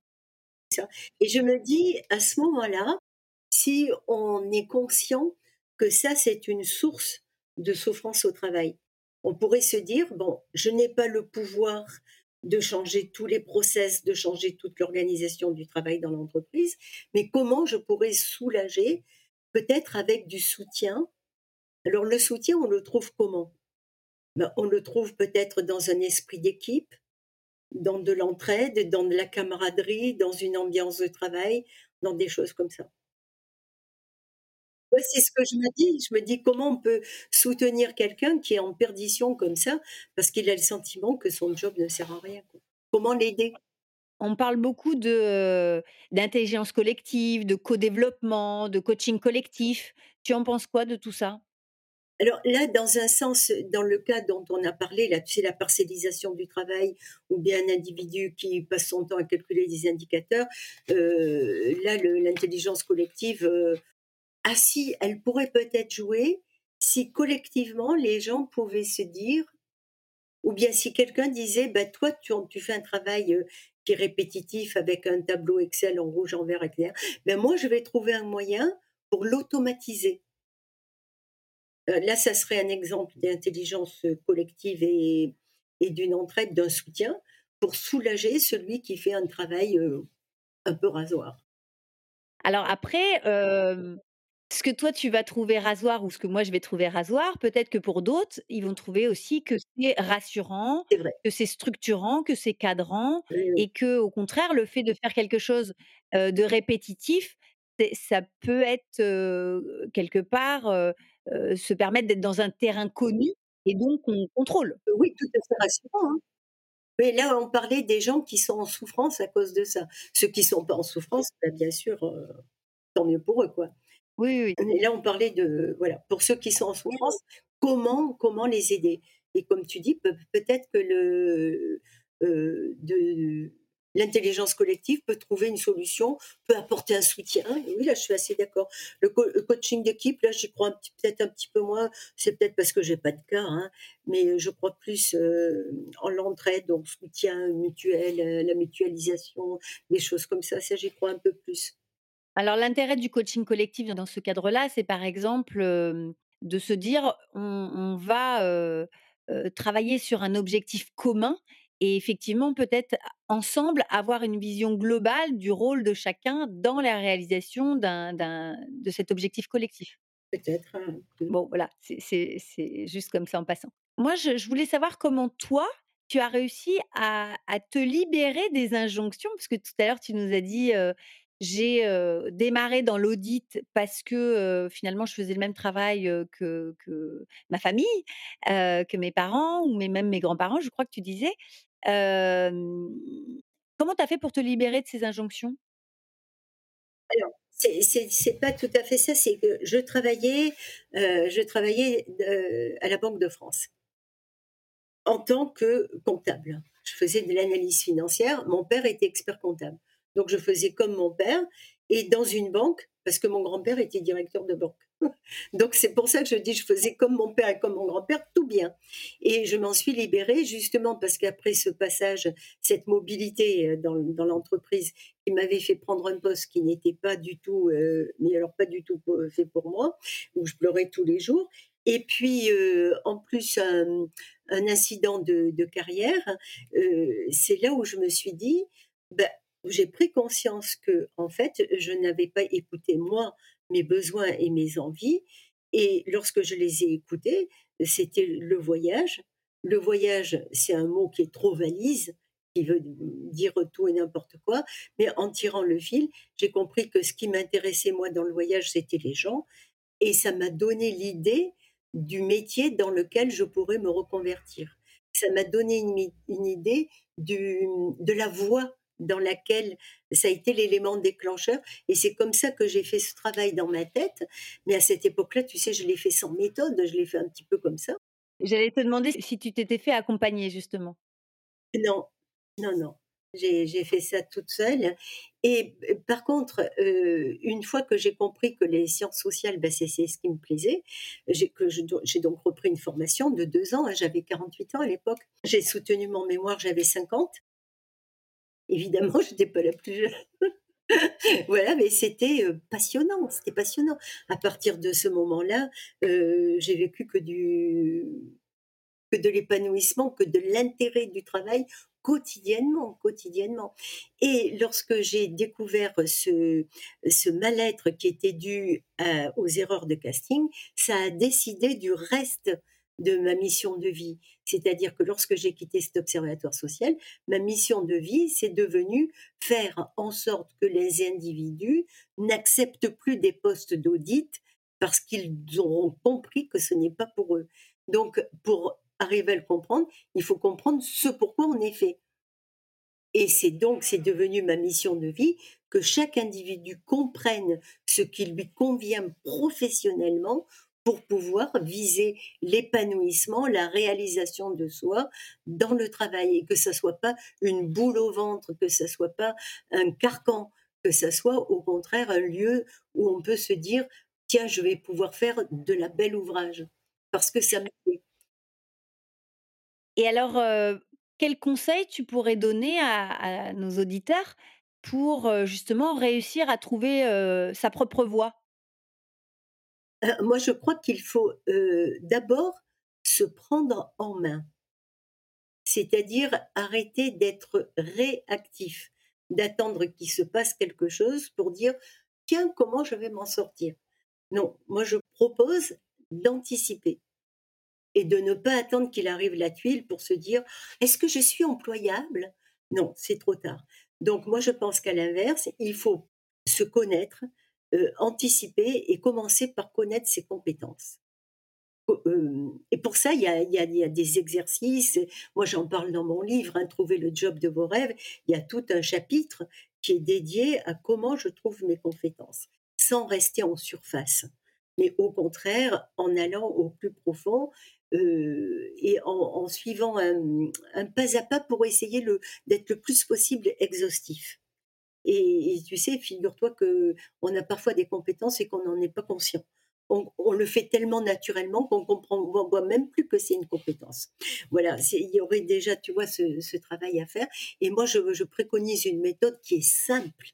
S2: Et je me dis, à ce moment-là, si on est conscient que ça, c'est une source de souffrance au travail, on pourrait se dire, bon, je n'ai pas le pouvoir de changer tous les process, de changer toute l'organisation du travail dans l'entreprise, mais comment je pourrais soulager, peut-être avec du soutien. Alors le soutien, on le trouve comment? Ben, On le trouve peut-être dans un esprit d'équipe, dans de l'entraide, dans de la camaraderie, dans une ambiance de travail, dans des choses comme ça. C'est ce que je me dis. Je me dis: «Comment on peut soutenir quelqu'un qui est en perdition comme ça, parce qu'il a le sentiment que son job ne sert à rien, quoi?» Comment l'aider?
S1: On parle beaucoup de, heu, d'intelligence collective, de co-développement, de coaching collectif. Tu en penses quoi de tout ça?
S2: Alors là, dans un sens, dans le cas dont on a parlé, là, tu sais, la parcellisation du travail ou bien un individu qui passe son temps à calculer des indicateurs, heu, là, l'intelligence collective, heu, ah si, elle pourrait peut-être jouer si collectivement les gens pouvaient se dire Ou bien si quelqu'un disait, bah, toi, tu, fais un travail qui est répétitif avec un tableau Excel en rouge, en vert, etc. Ben moi, je vais trouver un moyen pour l'automatiser. Là, ça serait un exemple d'intelligence collective et, et d'une entraide, d'un soutien pour soulager celui qui fait un travail un peu rasoir.
S1: Alors après, ce que toi tu vas trouver rasoir ou ce que moi je vais trouver rasoir, peut-être que pour d'autres, ils vont trouver aussi que c'est rassurant,
S2: C'est vrai.
S1: que c'est structurant, que c'est cadrant
S2: Oui, oui.
S1: et que au contraire, le fait de faire quelque chose, de répétitif, c'est ça peut être, quelque part, se permettre d'être dans un terrain connu et donc on contrôle.
S2: Oui, tout à fait rassurant. hein. Mais là, on parlait des gens qui sont en souffrance à cause de ça. Ceux qui sont pas en souffrance, ben, bien sûr, euh, tant mieux pour eux, quoi. Là, on parlait de voilà, pour ceux qui sont en souffrance, comment comment les aider? Et comme tu dis, peut peut-être que le, heu, de l'intelligence collective peut trouver une solution, peut apporter un soutien. Oui, là, je suis assez d'accord. Le co le coaching d'équipe, là, j'y crois peut-être un petit peu moins. C'est peut-être parce que j'ai pas de cas, hein, mais je crois plus, heu, en l'entraide, donc soutien mutuel, la mutualisation, des choses comme ça. Ça, j'y crois un peu plus.
S1: Alors l'intérêt du coaching collectif dans ce cadre-là, c'est par exemple, de se dire: «On on va, travailler sur un objectif commun» et effectivement peut-être ensemble avoir une vision globale du rôle de chacun dans la réalisation de cet objectif collectif.
S2: Peut-être, hein.
S1: Bon, voilà, c'est juste comme ça en passant. Moi, je je voulais savoir comment toi, tu as réussi à à te libérer des injonctions, parce que tout à l'heure, tu nous as dit, «J'ai, démarré dans l'audit parce que, finalement, je faisais le même travail, que ma famille, que mes parents ou même mes grands-parents», je crois que tu disais. Comment tu as fait pour te libérer de ces injonctions?
S2: Alors, c'est pas tout à fait ça, c'est que je travaillais, je travaillais, à la Banque de France en tant que comptable. Je faisais de l'analyse financière. Mon père était expert comptable. Donc je faisais comme mon père et dans une banque, parce que mon grand-père était directeur de banque. Donc c'est pour ça que je dis je faisais comme mon père et comme mon grand-père, tout bien. Et je m'en suis libérée justement parce qu'après ce passage, cette mobilité euh, dans, dans l'entreprise qui m'avait fait prendre un poste qui n'était pas du tout, euh, mais alors pas du tout pour- fait pour moi, où je pleurais tous les jours. Et puis euh, en plus un, incident de, carrière, euh, c'est là où je me suis dit, ben, j'ai pris conscience que en fait je n'avais pas écouté moi mes besoins et mes envies. Et lorsque je les ai écoutés, c'était le voyage. Le voyage, c'est un mot qui est trop valise, qui veut dire tout et n'importe quoi. Mais en tirant le fil, j'ai compris que ce qui m'intéressait moi dans le voyage, c'était les gens. Et ça m'a donné l'idée du métier dans lequel je pourrais me reconvertir. Ça m'a donné une, idée de la voie dans laquelle ça a été l'élément déclencheur et c'est comme ça que j'ai fait ce travail dans ma tête. Mais à cette époque-là, tu sais, je l'ai fait sans méthode, je l'ai fait un petit peu comme ça.
S1: J'allais te demander si tu t'étais fait accompagner justement.
S2: Non, non, non. J'ai fait ça toute seule. Et par contre, euh, une fois que j'ai compris que les sciences sociales, bah, c'est ce qui me plaisait, j'ai donc repris une formation de deux ans. Hein, j'avais 48 ans à l'époque. J'ai soutenu mon mémoire, j'avais 50. Évidemment, je n'étais pas la plus jeune. voilà, mais c'était euh, passionnant, c'était passionnant. À partir de ce moment-là, j'ai vécu que de l'épanouissement, que de l'intérêt du travail quotidiennement, quotidiennement. Et lorsque j'ai découvert ce mal-être qui était dû aux erreurs de casting, ça a décidé du reste de ma mission de vie. C'est-à-dire que lorsque j'ai quitté cet observatoire social, ma mission de vie, c'est devenu faire en sorte que les individus n'acceptent plus des postes d'audit parce qu'ils ont compris que ce n'est pas pour eux. Donc, pour arriver à le comprendre, il faut comprendre ce pourquoi on est fait. Et c'est donc, c'est devenu ma mission de vie que chaque individu comprenne ce qui lui convient professionnellement pour pouvoir viser l'épanouissement, la réalisation de soi dans le travail et que ça soit pas une boule au ventre, que ça soit pas un carcan, que ça soit au contraire un lieu où on peut se dire tiens, je vais pouvoir faire de la belle ouvrage parce que ça me plaît.
S1: Et alors, quels conseils tu pourrais donner à, nos auditeurs pour justement réussir à trouver sa propre voie?
S2: Moi, je crois qu'il faut d'abord se prendre en main, c'est-à-dire arrêter d'être réactif, d'attendre qu'il se passe quelque chose pour dire tiens, comment je vais m'en sortir? Non, moi je propose d'anticiper et de ne pas attendre qu'il arrive la tuile pour se dire est-ce que je suis employable? Non, c'est trop tard. Donc moi je pense qu'à l'inverse, il faut se connaître, euh, anticiper et commencer par connaître ses compétences. Euh, et pour ça, il y, a, des exercices. Moi, j'en parle dans mon livre, hein, Trouver le job de vos rêves. Il y a tout un chapitre qui est dédié à comment je trouve mes compétences, sans rester en surface, mais au contraire en allant au plus profond euh, et en, suivant un, pas à pas pour essayer d'être le plus possible exhaustif. Et, tu sais, figure-toi que on a parfois des compétences et qu'on n'en est pas conscient. On, le fait tellement naturellement qu'on comprend, on voit même plus que c'est une compétence. Voilà, il y aurait déjà, tu vois, ce, travail à faire. Et moi, je, je préconise une méthode qui est simple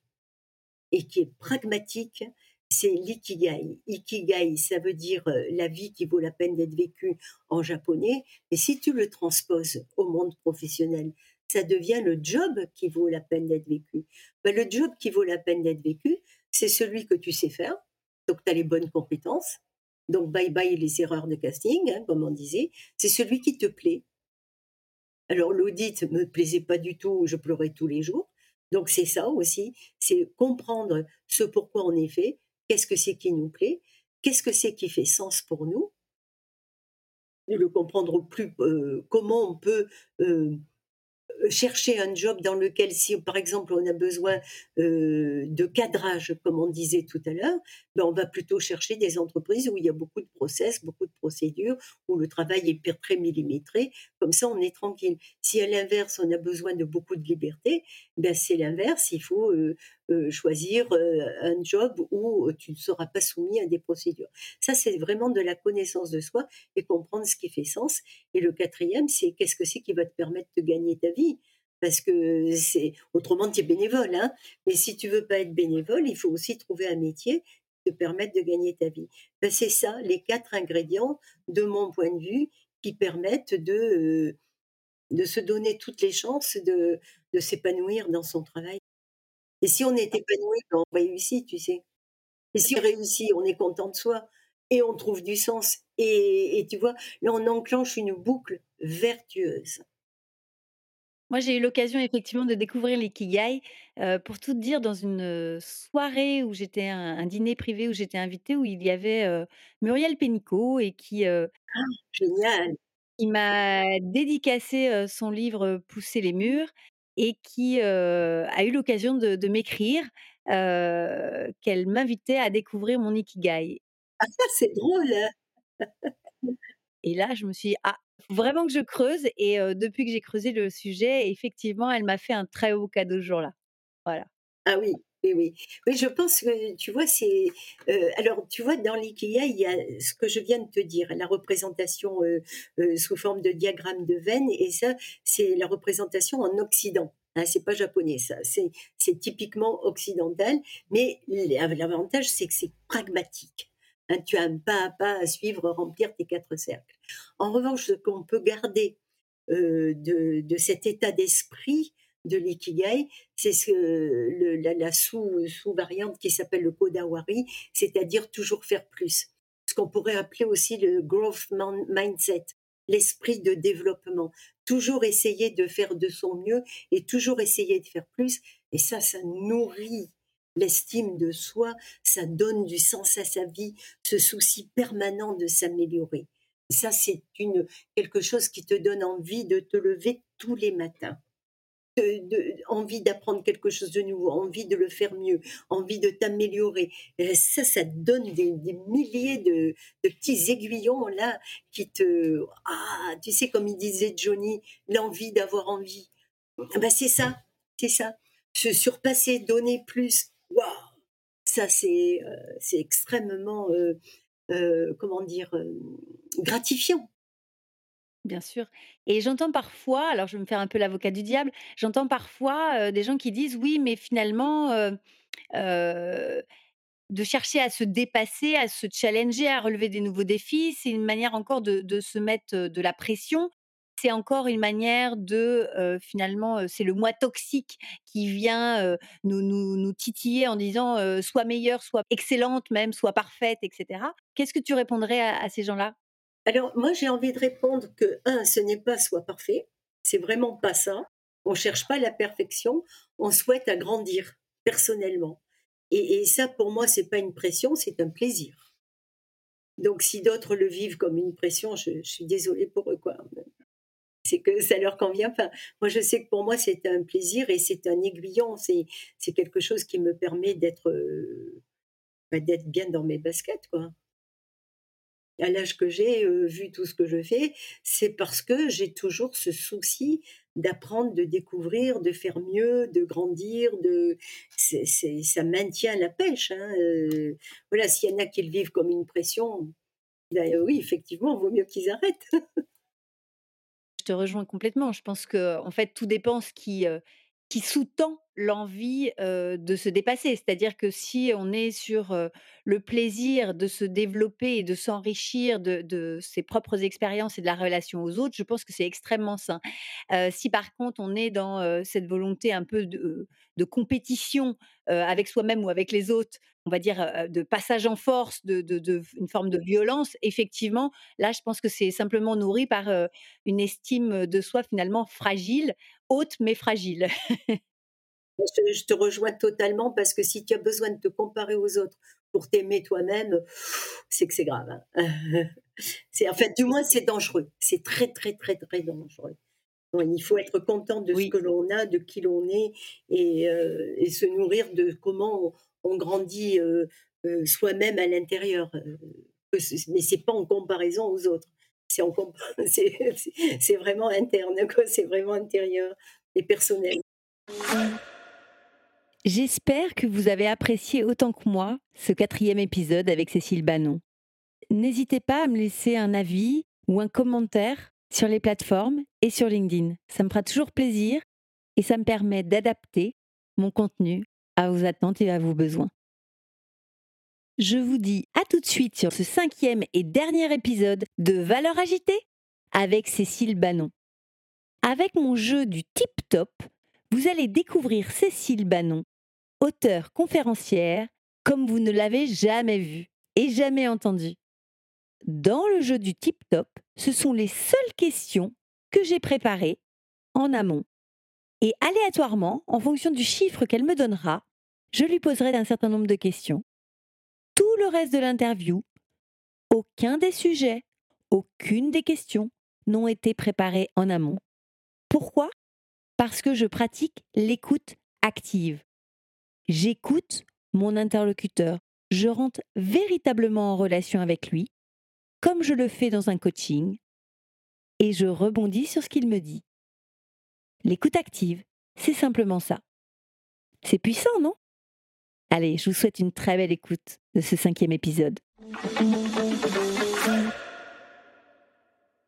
S2: et qui est pragmatique c'est l'ikigai. Ikigai, ça veut dire euh, la vie qui vaut la peine d'être vécue en japonais. Et si tu le transposes au monde professionnel, ça devient le job qui vaut la peine d'être vécu. Ben, le job qui vaut la peine d'être vécu, c'est celui que tu sais faire, donc tu as les bonnes compétences. Donc bye bye les erreurs de casting, hein, comme on disait. C'est celui qui te plaît. Alors l'audit me plaisait pas du tout, je pleurais tous les jours. Donc c'est ça aussi, c'est comprendre ce pourquoi on est fait, Qu'est-ce que c'est qui nous plaît Qu'est-ce que c'est qui fait sens pour nous Le comprendre plus, euh, comment on peut euh, chercher un job dans lequel, si par exemple on a besoin euh, de cadrage, comme on disait tout à l'heure, ben on va plutôt chercher des entreprises où il y a beaucoup de process, beaucoup de procédures, où le travail est très millimétré. Comme ça, on est tranquille. Si à l'inverse, on a besoin de beaucoup de liberté, ben c'est l'inverse. Il faut euh, choisir un job où tu ne seras pas soumis à des procédures. Ça, c'est vraiment de la connaissance de soi et comprendre ce qui fait sens. Et le quatrième, c'est qu'est-ce que c'est qui va te permettre de gagner ta vie? Parce que c'est autrement tu es bénévole, hein. Mais si tu veux pas être bénévole, il faut aussi trouver un métier te permette de gagner ta vie. Ben, c'est ça, les quatre ingrédients, de mon point de vue, qui permettent de, euh, de se donner toutes les chances de, de s'épanouir dans son travail. Et si on est épanoui, ben, on réussit, tu sais. Et si on réussit, on est content de soi et on trouve du sens. Et, et tu vois, là, on enclenche une boucle vertueuse.
S1: Moi, j'ai eu l'occasion effectivement de découvrir l'ikigai, heu, pour tout te dire dans une, soirée où j'étais un un dîner privé où j'étais invitée, où il y avait, heu, Muriel Pénicaud et qui, heu
S2: Ah! Génial!
S1: il m'a dédicacé, heu, son livre, «Pousser les murs» et qui a eu l'occasion de, de m'écrire qu'elle m'invitait à découvrir mon ikigai.
S2: Ah, ça, c'est drôle.
S1: Et là, je me suis dit, ah, vraiment que je creuse. Et depuis que j'ai creusé le sujet, effectivement, elle m'a fait un très beau cadeau ce jour-là. Voilà.
S2: Ah oui, oui, oui. Oui, je pense que, tu vois, c'est. alors, tu vois, dans l'IKEA, il y a ce que je viens de te dire, la représentation sous forme de diagramme de veine, et ça, c'est la représentation en Occident. Hein, c'est pas japonais, ça. C'est typiquement occidental, mais l'avantage, c'est que c'est pragmatique. Hein, tu as un pas à pas à suivre, remplir tes quatre cercles. En revanche, ce qu'on peut garder de, de, cet état d'esprit de l'ikigai, c'est ce, la sous, sous-variante qui s'appelle le kodawari, c'est-à-dire toujours faire plus. Ce qu'on pourrait appeler aussi le growth mindset, l'esprit de développement. Toujours essayer de faire de son mieux et toujours essayer de faire plus. Et ça, ça nourrit l'estime de soi, ça donne du sens à sa vie, ce souci permanent de s'améliorer. Ça, c'est une, quelque chose qui te donne envie de te lever tous les matins de, envie d'apprendre quelque chose de nouveau, envie de le faire mieux, envie de t'améliorer. Ça, ça te donne des, milliers de, petits aiguillons là qui te... Ah, tu sais, comme il disait Johnny, l'envie d'avoir envie. Ben, c'est ça, c'est ça. Se surpasser, donner plus. Waouh Ça, c'est euh, c'est extrêmement, euh, euh, comment dire, gratifiant.
S1: Bien sûr. Et j'entends parfois, alors je vais me faire un peu l'avocat du diable, j'entends parfois des gens qui disent oui, mais finalement, de chercher à se dépasser, à se challenger, à relever des nouveaux défis, c'est une manière encore de, se mettre de la pression. C'est encore une manière de, finalement, c'est le moi toxique qui vient nous, titiller en disant sois meilleure, sois excellente même, sois parfaite, etc. Qu'est-ce que tu répondrais à ces gens-là?
S2: Alors, moi, j'ai envie de répondre que, un, ce n'est pas soit parfait, c'est vraiment pas ça. On cherche pas la perfection, on souhaite agrandir personnellement. Et, ça, pour moi, c'est pas une pression, c'est un plaisir. Donc, si d'autres le vivent comme une pression, je, suis désolée pour eux. C'est que ça leur convient pas. Moi, je sais que pour moi, c'est un plaisir et c'est un aiguillon. C'est, quelque chose qui me permet d'être, euh, bah, d'être bien dans mes baskets, à l'âge que j'ai, vu tout ce que je fais, c'est parce que j'ai toujours ce souci d'apprendre, de découvrir, de faire mieux, de grandir, de ça maintient la pêche. Hein, voilà, s'il y en a qui le vivent comme une pression, ben, oui, effectivement, il vaut mieux qu'ils arrêtent.
S1: Te rejoins complètement. Je pense que en fait, tout dépend ce qui qui sous-tend l'envie de se dépasser. C'est-à-dire que si on est sur le plaisir de se développer et de s'enrichir de, ses propres expériences et de la relation aux autres, je pense que c'est extrêmement sain. si par contre on est dans cette volonté un peu de, compétition avec soi-même ou avec les autres, on va dire de passage en force, de, une forme de violence, effectivement, là je pense que c'est simplement nourri par une estime de soi finalement fragile, haute mais fragile.
S2: Je, te rejoins totalement parce que si tu as besoin de te comparer aux autres pour t'aimer toi-même, c'est que c'est grave. Hein. c'est en fait, du moins, c'est dangereux. C'est très, très, très, très dangereux. il faut être content de ce que l'on a, de qui l'on est, et, euh, et, se nourrir de comment on, grandit soi-même à l'intérieur. mais c'est pas en comparaison aux autres. C'est, vraiment interne, c'est vraiment intérieur et personnel.
S1: J'espère que vous avez apprécié autant que moi ce quatrième épisode avec Cécile Bannon. N'hésitez pas à me laisser un avis ou un commentaire sur les plateformes et sur LinkedIn. Ça me fera toujours plaisir et ça me permet d'adapter mon contenu à vos attentes et à vos besoins. Je vous dis à tout de suite sur ce cinquième et dernier épisode de Valeurs agitées avec Cécile Bannon. Avec mon jeu du tip top, vous allez découvrir Cécile Bannon auteur conférencière comme vous ne l'avez jamais vu et jamais entendu. Dans le jeu du tip top, ce sont les seules questions que j'ai préparées en amont. Et aléatoirement, en fonction du chiffre qu'elle me donnera, je lui poserai un certain nombre de questions. Tout le reste de l'interview, aucun des sujets, aucune des questions n'ont été préparés en amont. Pourquoi? Parce que je pratique l'écoute active. J'écoute mon interlocuteur. Je rentre véritablement en relation avec lui, comme je le fais dans un coaching, et je rebondis sur ce qu'il me dit. L'écoute active, c'est simplement ça. C'est puissant, non? Allez, je vous souhaite une très belle écoute de ce cinquième épisode.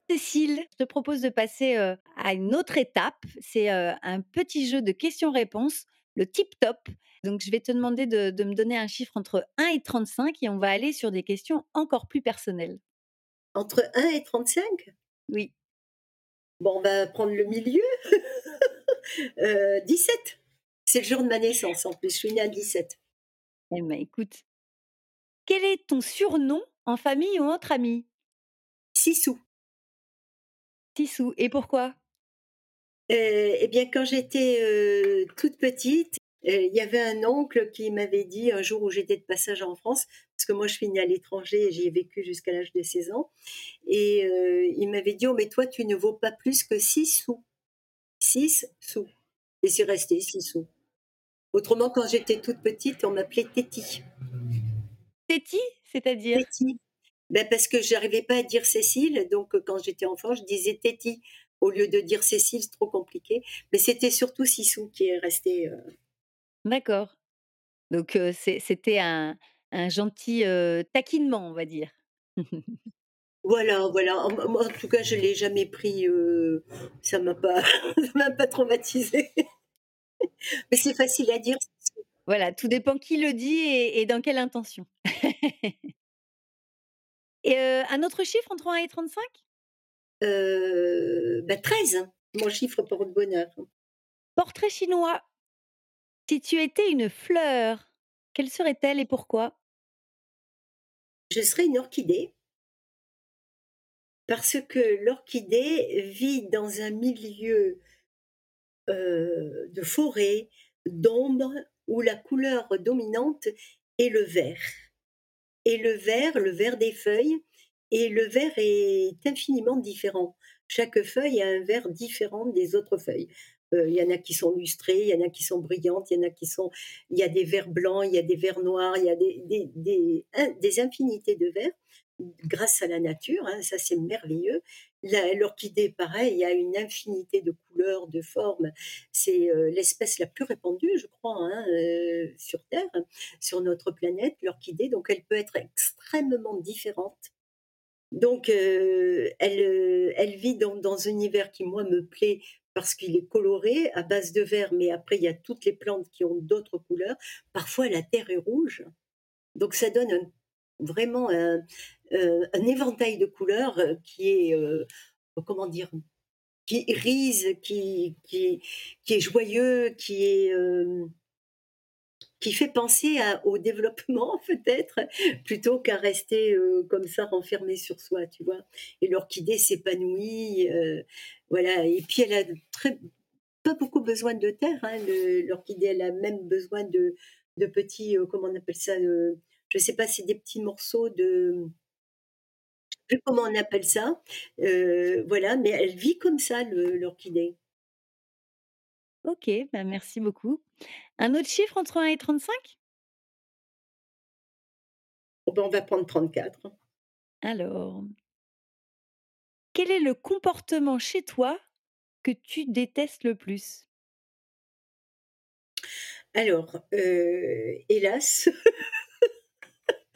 S1: Cécile, je te propose de passer euh, à une autre étape. C'est euh, un petit jeu de questions-réponses, le tip-top. Donc, je vais te demander de, de me donner un chiffre entre 1 et 35 et on va aller sur des questions encore plus personnelles.
S2: Entre 1 et 35
S1: Oui.
S2: Bon, on va prendre le milieu. Euh, 17. C'est le jour de ma naissance en plus. Je suis née à 17.
S1: Eh ben, écoute. Quel est ton surnom en famille ou entre amis?
S2: Sissou.
S1: Sissou. Et pourquoi?
S2: Euh, eh bien, quand j'étais euh, toute petite, euh, il y avait un oncle qui m'avait dit un jour où j'étais de passage en France, parce que moi je suis née à l'étranger et j'y ai vécu jusqu'à l'âge de 16 ans, et il m'avait dit, oh mais toi tu ne vaux pas plus que 6 sous. 6 sous. Et c'est resté 6 sous. Autrement, quand j'étais toute petite, on m'appelait Téti.
S1: Téti, c'est-à-dire
S2: Téti. Ben parce que j'arrivais pas à dire Cécile, donc euh, quand j'étais enfant, je disais Téti au lieu de dire Cécile, c'est trop compliqué. Mais c'était surtout Sissou qui est resté. euh,
S1: D'accord. Donc, euh, c'était un, un gentil euh, taquinement, on va dire.
S2: Voilà, voilà. En, moi, en tout cas, je l'ai jamais pris. euh, ça m'a pas, m'a pas traumatisé. Mais c'est facile à dire.
S1: Voilà, tout dépend qui le dit et, et dans quelle intention. et euh, un autre chiffre entre 1 et 35
S2: Euh, ben 13, hein, mon chiffre porte-bonheur.
S1: Portrait chinois. Si tu étais une fleur, quelle serait-elle et pourquoi?
S2: Je serais une orchidée parce que l'orchidée vit dans un milieu de forêt, d'ombre, où la couleur dominante est le vert. Et le vert, le vert des feuilles, et le vert est infiniment différent. Chaque feuille a un vert différent des autres feuilles. Euh, Il y en a qui sont lustrées, il y en a qui sont brillantes, il y en a qui sont. Il y a des verts blancs, il y a des verts noirs, il y a des, des, des, des infinités de verts grâce à la nature. hein, ça, c'est merveilleux. L'orchidée, pareil, il y a une infinité de couleurs, de formes. C'est euh, l'espèce la plus répandue, je crois, hein, euh, sur Terre, sur notre planète, l'orchidée. Donc, elle peut être extrêmement différente. Donc, euh, elle, elle vit dans, dans un univers qui, moi, me plaît parce qu'il est coloré à base de vert, mais après, il y a toutes les plantes qui ont d'autres couleurs. Parfois, la terre est rouge. Donc, ça donne un- vraiment un, euh, un éventail de couleurs euh, qui est, euh, comment dire, qui irise, qui, qui, qui est joyeux, qui est... qui fait penser au développement peut-être plutôt qu'à rester comme ça renfermé sur soi, tu vois. Et l'orchidée s'épanouit, voilà. Et puis elle a très pas beaucoup besoin de terre. Hein, l'orchidée, elle a même besoin de, de petits, comment on appelle ça, euh, je sais pas, c'est des petits morceaux de, je sais plus comment on appelle ça, euh, voilà. Mais elle vit comme ça le- l'orchidée.
S1: Ok, ben merci beaucoup. Un autre chiffre entre 1 et 35
S2: Bon, ben, on va prendre 34.
S1: Alors, quel est le comportement chez toi que tu détestes le plus?
S2: Alors, euh, hélas,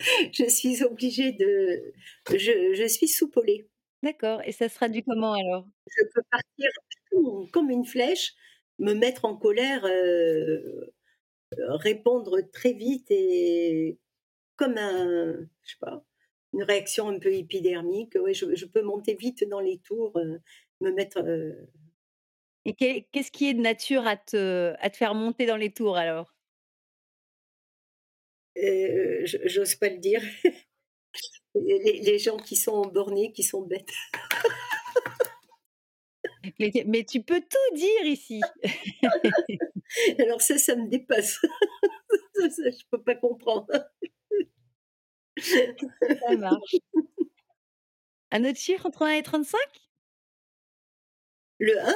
S2: je suis obligée de, je, je suis soupolée.
S1: D'accord. Et ça se traduit comment alors?
S2: Je peux partir comme- une flèche, me mettre en colère, euh, répondre très vite et comme un, je sais pas, une réaction un peu épidermique. Ouais, je, je peux monter vite dans les tours, euh, me mettre. euh,
S1: Et qu'est- qu'est-ce qui est de nature à te, à te faire monter dans les tours alors?
S2: Euh, j'ose pas le dire. Les, les gens qui sont bornés, qui sont bêtes.
S1: mais, mais tu peux tout dire ici.
S2: Alors ça, ça me dépasse. ça, ça, je peux pas comprendre.
S1: Ça marche. Un autre chiffre entre 1 et 35
S2: Le 1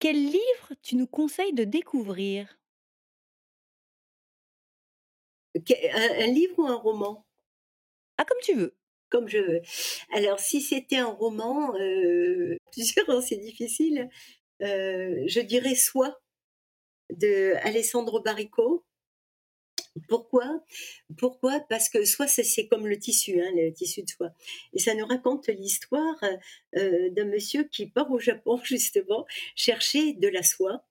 S1: Quel livre tu nous conseilles de découvrir?
S2: Un un livre ou un roman?
S1: Ah, comme tu veux.
S2: Comme je veux. Alors si c'était un roman, plusieurs, hein, c'est difficile, heu, je dirais «Soi» de Alessandro Baricco. Pourquoi? Pourquoi? Parce que soie, c'est comme le tissu, hein, le tissu de soie et ça nous raconte l'histoire, heu, d'un monsieur qui part au Japon justement chercher de la soie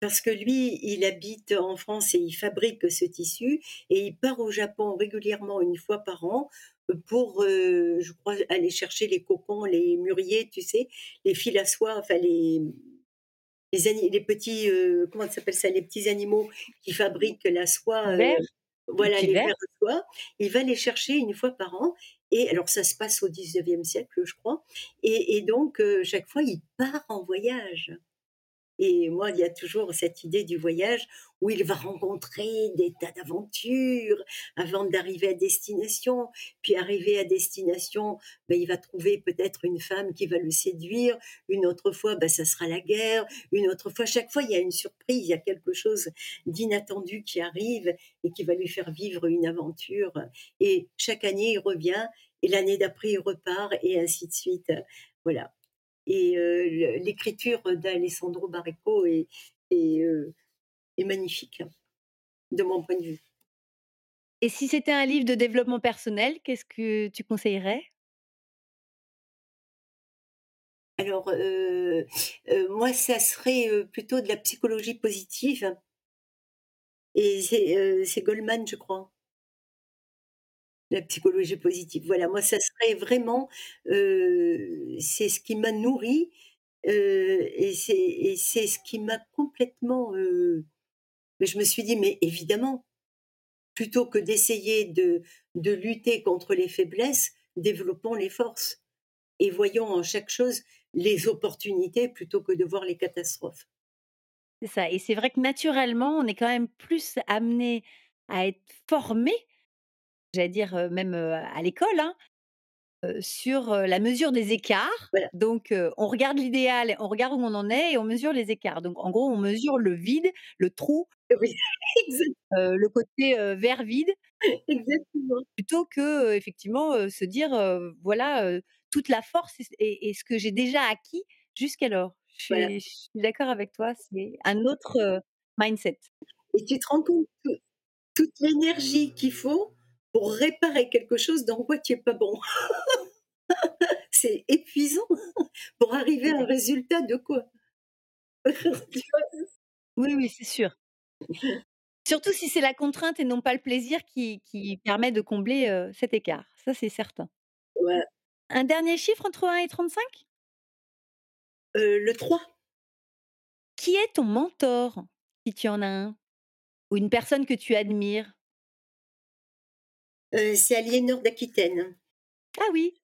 S2: parce que lui, il habite en France et il fabrique ce tissu et il part au Japon régulièrement une fois par an, heu, pour, heu, je crois aller chercher les cocons, les mûriers, tu sais? Les fils à soie, enfin les les petits, heu, comment ça s'appelle ça? Les petits animaux qui fabriquent la soie?
S1: Les
S2: voilà les
S1: vers?
S2: de soie. Il va les chercher une fois par an et alors ça se passe au 19e siècle, je crois et et donc chaque fois il part en voyage. Et moi, il y a toujours cette idée du voyage où il va rencontrer des tas d'aventures avant d'arriver à destination. Puis arrivé à destination, ben, il va trouver peut-être une femme qui va le séduire. Une autre fois, ben, ça sera la guerre. Une autre fois, chaque fois, il y a une surprise, il y a quelque chose d'inattendu qui arrive et qui va lui faire vivre une aventure. Et chaque année, il revient et l'année d'après, il repart et ainsi de suite. Voilà. Et l'écriture d'Alessandro Baricco est est, est magnifique, de mon point de vue.
S1: Et si c'était un livre de développement personnel, qu'est-ce que tu conseillerais?
S2: Alors, moi, ça serait, plutôt de la psychologie positive et c'est, Goleman, je crois. La psychologie positive. Voilà, moi, ça serait vraiment, c'est ce qui m'a nourrie, heu et c'est ce qui m'a complètement, mais je me suis dit: «Mais évidemment, plutôt que d'essayer de de lutter contre les faiblesses, développons les forces et voyons en chaque chose les opportunités plutôt que de voir les catastrophes».
S1: C'est ça et c'est vrai que naturellement, on est quand même plus amené à être formé, j'allais dire, même, à l'école, hein, sur, la mesure des écarts.
S2: Voilà.
S1: Donc, on regarde l'idéal, on regarde où on en est et on mesure les écarts. Donc en gros, on mesure le vide, le trou,
S2: Oui,
S1: heu, le côté, verre vide
S2: exactement.
S1: plutôt que, effectivement, se dire, voilà, toute la force et ce que j'ai déjà acquis jusqu'alors. Je
S2: Voilà
S1: suis je suis d'accord avec toi, c'est un autre, mindset.
S2: et tu te rends compte que toute l'énergie qu'il faut pour réparer quelque chose dans quoi tu es pas bon. C'est épuisant pour arriver à un résultat de quoi?
S1: Oui, oui, c'est sûr. Surtout si c'est la contrainte et non pas le plaisir qui qui permet de combler, heu, cet écart. Ça, c'est certain.
S2: Ouais,
S1: Un dernier chiffre entre un et 35.
S2: heu, le 3,
S1: Qui est ton mentor? Si tu en as un? Ou une personne que tu admires?
S2: Heu, c'est Aliénor d'Aquitaine.
S1: Ah oui,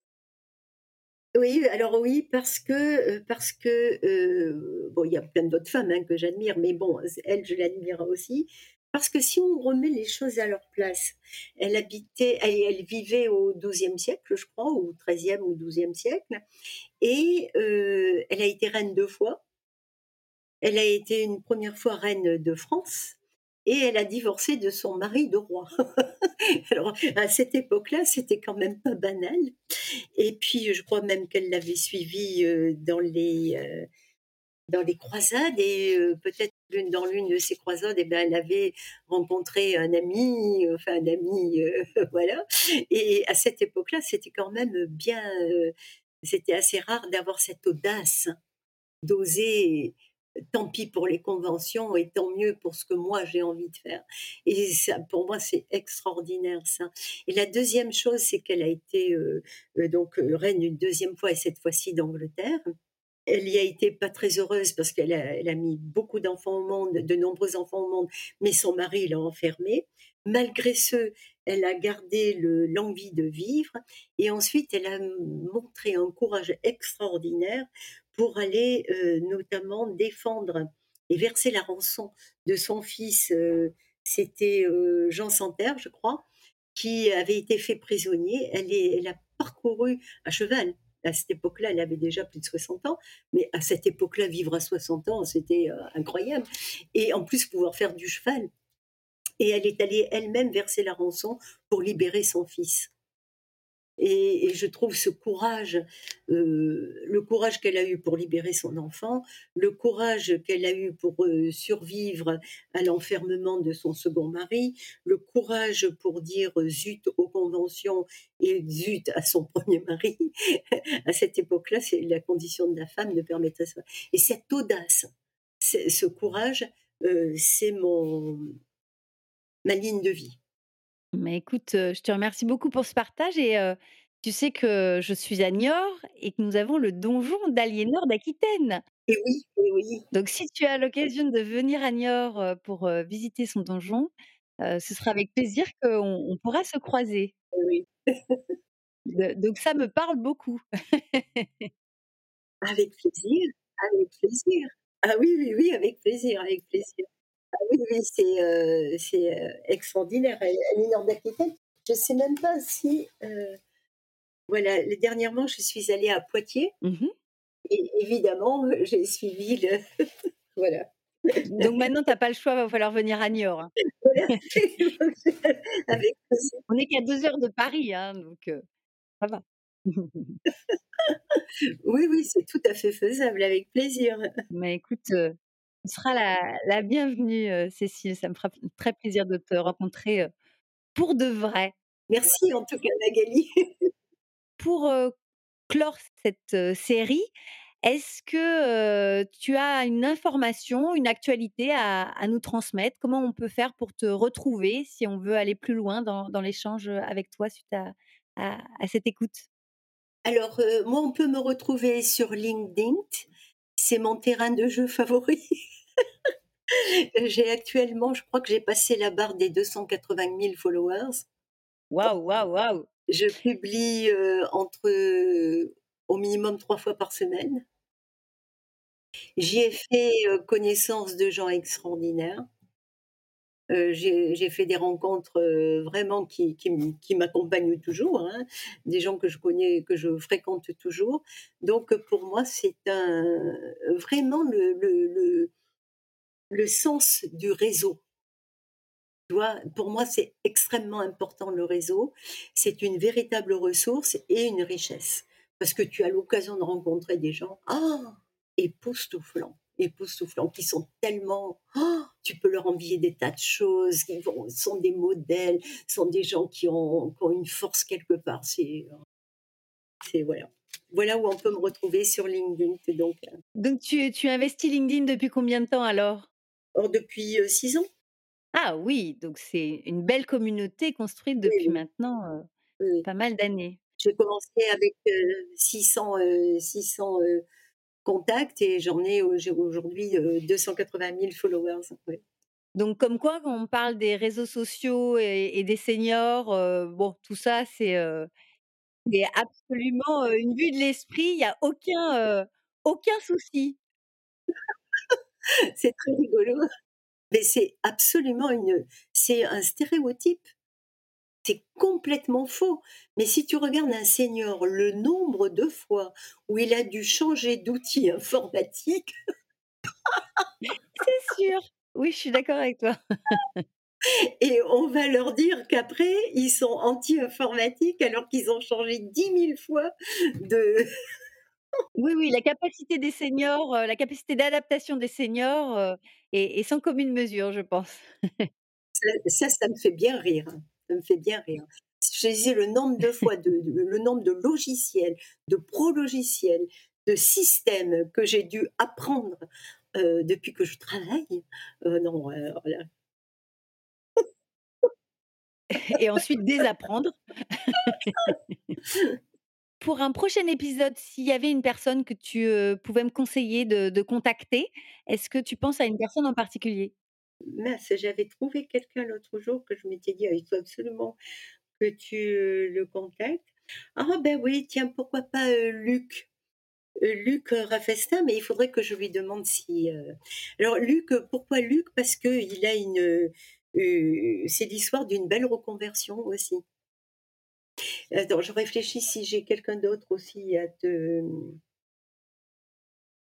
S2: Oui, alors oui, parce que, heu, parce que, bon, il y a plein d'autres femmes, hein, que j'admire, mais bon, elle, je l'admire aussi. Parce que si on remet les choses à leur place, elle habitait elle elle vivait au XIIe siècle, je crois, ou XIIIe ou XIIe siècle et elle a été reine 2 fois. Elle a été une première fois reine de France et elle a divorcé de son mari de roi. Alors, à cette époque-là, c'était quand même pas banal et puis, je crois même qu'elle l'avait suivi, heu, dans les, heu, dans les croisades et heu, peut-être dans l'une de ces croisades et ben, elle avait rencontré un ami, enfin un ami, voilà et à cette époque-là, c'était quand même bien, c'était assez rare d'avoir cette audace, d'oser tant pis pour les conventions et tant mieux pour ce que moi j'ai envie de faire. Et ça, pour moi, c'est extraordinaire ça. Et la deuxième chose, c'est qu'elle a été euh, euh, donc euh, reine une deuxième fois et cette fois-ci d'Angleterre. Elle y a été pas très heureuse parce qu'elle a, mis beaucoup d'enfants au monde, de nombreux enfants au monde, mais son mari l'a enfermée. Malgré ce, elle a gardé le- l'envie de vivre et ensuite elle a montré un courage extraordinaire pour aller euh, notamment défendre et verser la rançon de son fils. euh, C'était euh, Jean Santerre, je crois, qui avait été fait prisonnier. Elle, elle a parcouru à cheval à cette époque-là, elle avait déjà plus de 60 ans, mais à cette époque-là, vivre à 60 ans, c'était incroyable. Et en plus, pouvoir faire du cheval. Et elle est allée elle-même verser la rançon pour libérer son fils. Et, je trouve ce courage, euh, le courage qu'elle a eu pour libérer son enfant, le courage qu'elle a eu pour euh, survivre à l'enfermement de son second mari, le courage pour dire zut aux conventions et zut à son premier mari. à cette époque-là, c'est la condition de la femme de permettre ça. Et cette audace, ce courage, euh, c'est mon ma ligne de vie.
S1: Mais écoute, je te remercie beaucoup pour ce partage et tu sais que je suis à Niort et que nous avons le donjon d'Aliénor d'Aquitaine.
S2: Et oui, oui,
S1: Donc si tu as l'occasion de venir à Niort, pour, visiter son donjon, ce sera avec plaisir qu'on on pourra se croiser.
S2: Oui.
S1: donc ça me parle beaucoup.
S2: Avec plaisir, avec plaisir. Ah oui, oui, oui, avec plaisir, avec plaisir. Ah oui, oui, c'est euh, euh, extraordinaire. Aliénor d'Aquitaine, je ne sais même pas si. Euh, voilà, dernièrement, je suis allée à Poitiers. Mmh et évidemment, j'ai suivi le. voilà.
S1: Donc maintenant, tu n'as pas le choix, il va falloir venir à Niort. Hein.
S2: Avec
S1: On n'est qu'à deux heures de Paris, hein, donc ça va.
S2: oui, oui, c'est tout à fait faisable, avec plaisir.
S1: Mais écoute, tu seras la, bienvenue, Cécile. Ça me fera très plaisir de te rencontrer pour de vrai.
S2: Merci en tout cas, Magali.
S1: pour clore cette série, est-ce que tu as une information, une actualité à, nous transmettre? Comment on peut faire pour te retrouver si on veut aller plus loin dans, l'échange avec toi suite à, cette écoute?
S2: Alors, moi, on peut me retrouver sur LinkedIn. C'est mon terrain de jeu favori. j'ai actuellement, je crois que j'ai passé la barre des 280 000 followers.
S1: Waouh, waouh, waouh
S2: Je publie euh, entre euh, au minimum trois fois par semaine. J'y ai fait euh, connaissance de gens extraordinaires. J'ai fait des rencontres vraiment qui, m'accompagnent toujours, hein. des gens que je connais, que je fréquente toujours. Donc pour moi, c'est vraiment le sens du réseau. pour moi, c'est extrêmement important le réseau. C'est une véritable ressource et une richesse. Parce que tu as l'occasion de rencontrer des gens ah, époustouflants, époustouflants, qui sont tellement. Ah, tu peux leur envier des tas de choses, qui vont, sont des modèles, sont des gens qui ont, une force quelque part. C'est. Voilà voilà où on peut me retrouver sur LinkedIn. Donc,
S1: euh. donc tu, tu investis LinkedIn depuis combien de temps alors?
S2: Or, depuis six ans.
S1: Ah oui, donc c'est une belle communauté construite depuis maintenant pas mal d'années.
S2: J'ai commencé avec 600, 600 contacts et j'en ai aujourd'hui 280 000 followers.
S1: Donc, comme quoi, quand on parle des réseaux sociaux et, des seniors, bon, tout ça, c'est absolument une vue de l'esprit. Il n'y a aucun, aucun souci.
S2: c'est très rigolo. Mais c'est absolument une, c'est un stéréotype. C'est complètement faux. Mais si tu regardes un senior, le nombre de fois où il a dû changer d'outil informatique.
S1: c'est sûr. Oui, je suis d'accord avec toi.
S2: Et on va leur dire qu'après, ils sont anti-informatiques alors qu'ils ont changé dix mille fois de,
S1: oui, oui, la capacité des seniors, la capacité d'adaptation des seniors, est sans commune mesure, je pense.
S2: Ça ça me fait bien rire. Me fait bien rire. Je disais le nombre de fois de le nombre de logiciels, de pro-logiciels, de systèmes que j'ai dû apprendre, depuis que je travaille, non, voilà.
S1: Et ensuite désapprendre. pour un prochain épisode, s'il y avait une personne que tu pouvais me conseiller de, contacter, est-ce que tu penses à une personne en particulier?
S2: Mince, j'avais trouvé quelqu'un l'autre jour que je m'étais dit, «Ah, il faut absolument que tu le contactes. Ah ben oui, tiens, pourquoi pas Luc Luc Raffestin, mais il faudrait que je lui demande si. Alors Luc, pourquoi Luc? Parce que il a une, c'est l'histoire d'une belle reconversion aussi. Attends, je réfléchis si j'ai quelqu'un d'autre aussi à te.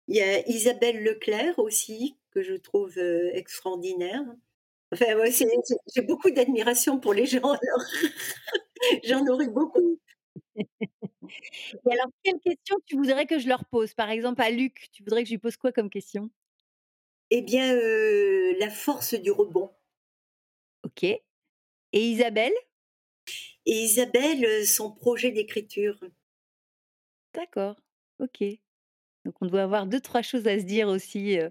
S2: Il y a Isabelle Leclerc aussi, que je trouve extraordinaire. Enfin, ouais, j'ai beaucoup d'admiration pour les gens, alors j'en aurais beaucoup.
S1: Et alors, quelle question tu voudrais que je leur pose? Par exemple, à Luc, tu voudrais que je lui pose quoi comme question?
S2: Eh bien, euh, la force du rebond.
S1: OK. Et Isabelle?
S2: Et Isabelle, son projet d'écriture.
S1: D'accord. OK. Donc on doit avoir 2-3 choses à se dire aussi, heu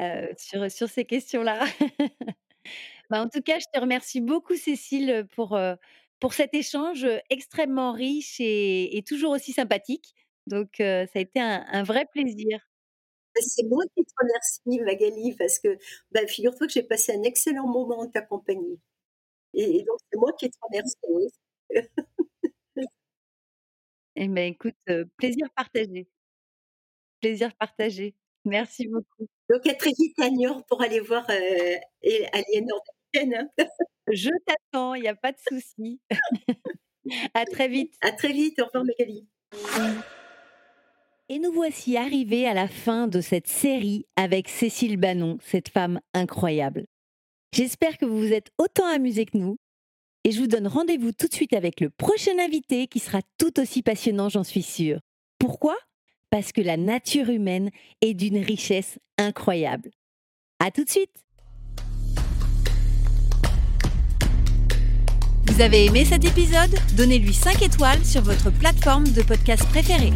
S1: heu, sur, sur ces questions-là. Bah, en tout cas, je te remercie beaucoup Cécile, pour, heu, pour cet échange, heu, extrêmement riche et et toujours aussi sympathique. Donc heu, ça a été un un vrai plaisir.
S2: C'est moi qui te remercie, Magali, parce que bah, figure-toi que j'ai passé un excellent moment en ta compagnie. Et, et donc, c'est moi qui te remercie. oui.
S1: Eh ben, écoute, heu, plaisir partagé. Plaisir partagé. Merci beaucoup.
S2: Donc, à très vite à Niort pour aller voir euh, Aliénor hein.
S1: Je t'attends, il y a pas de souci. À très vite.
S2: À très vite. Au revoir, Magali.
S1: Et nous voici arrivés à la fin de cette série avec Cécile Bannon, cette femme incroyable. J'espère que vous vous êtes autant amusés que nous. Et je vous donne rendez-vous tout de suite avec le prochain invité qui sera tout aussi passionnant, j'en suis sûre. Pourquoi? Parce que la nature humaine est d'une richesse incroyable. À tout de suite
S3: Vous avez aimé cet épisode? Donnez-lui 5 étoiles sur votre plateforme de podcast préférée.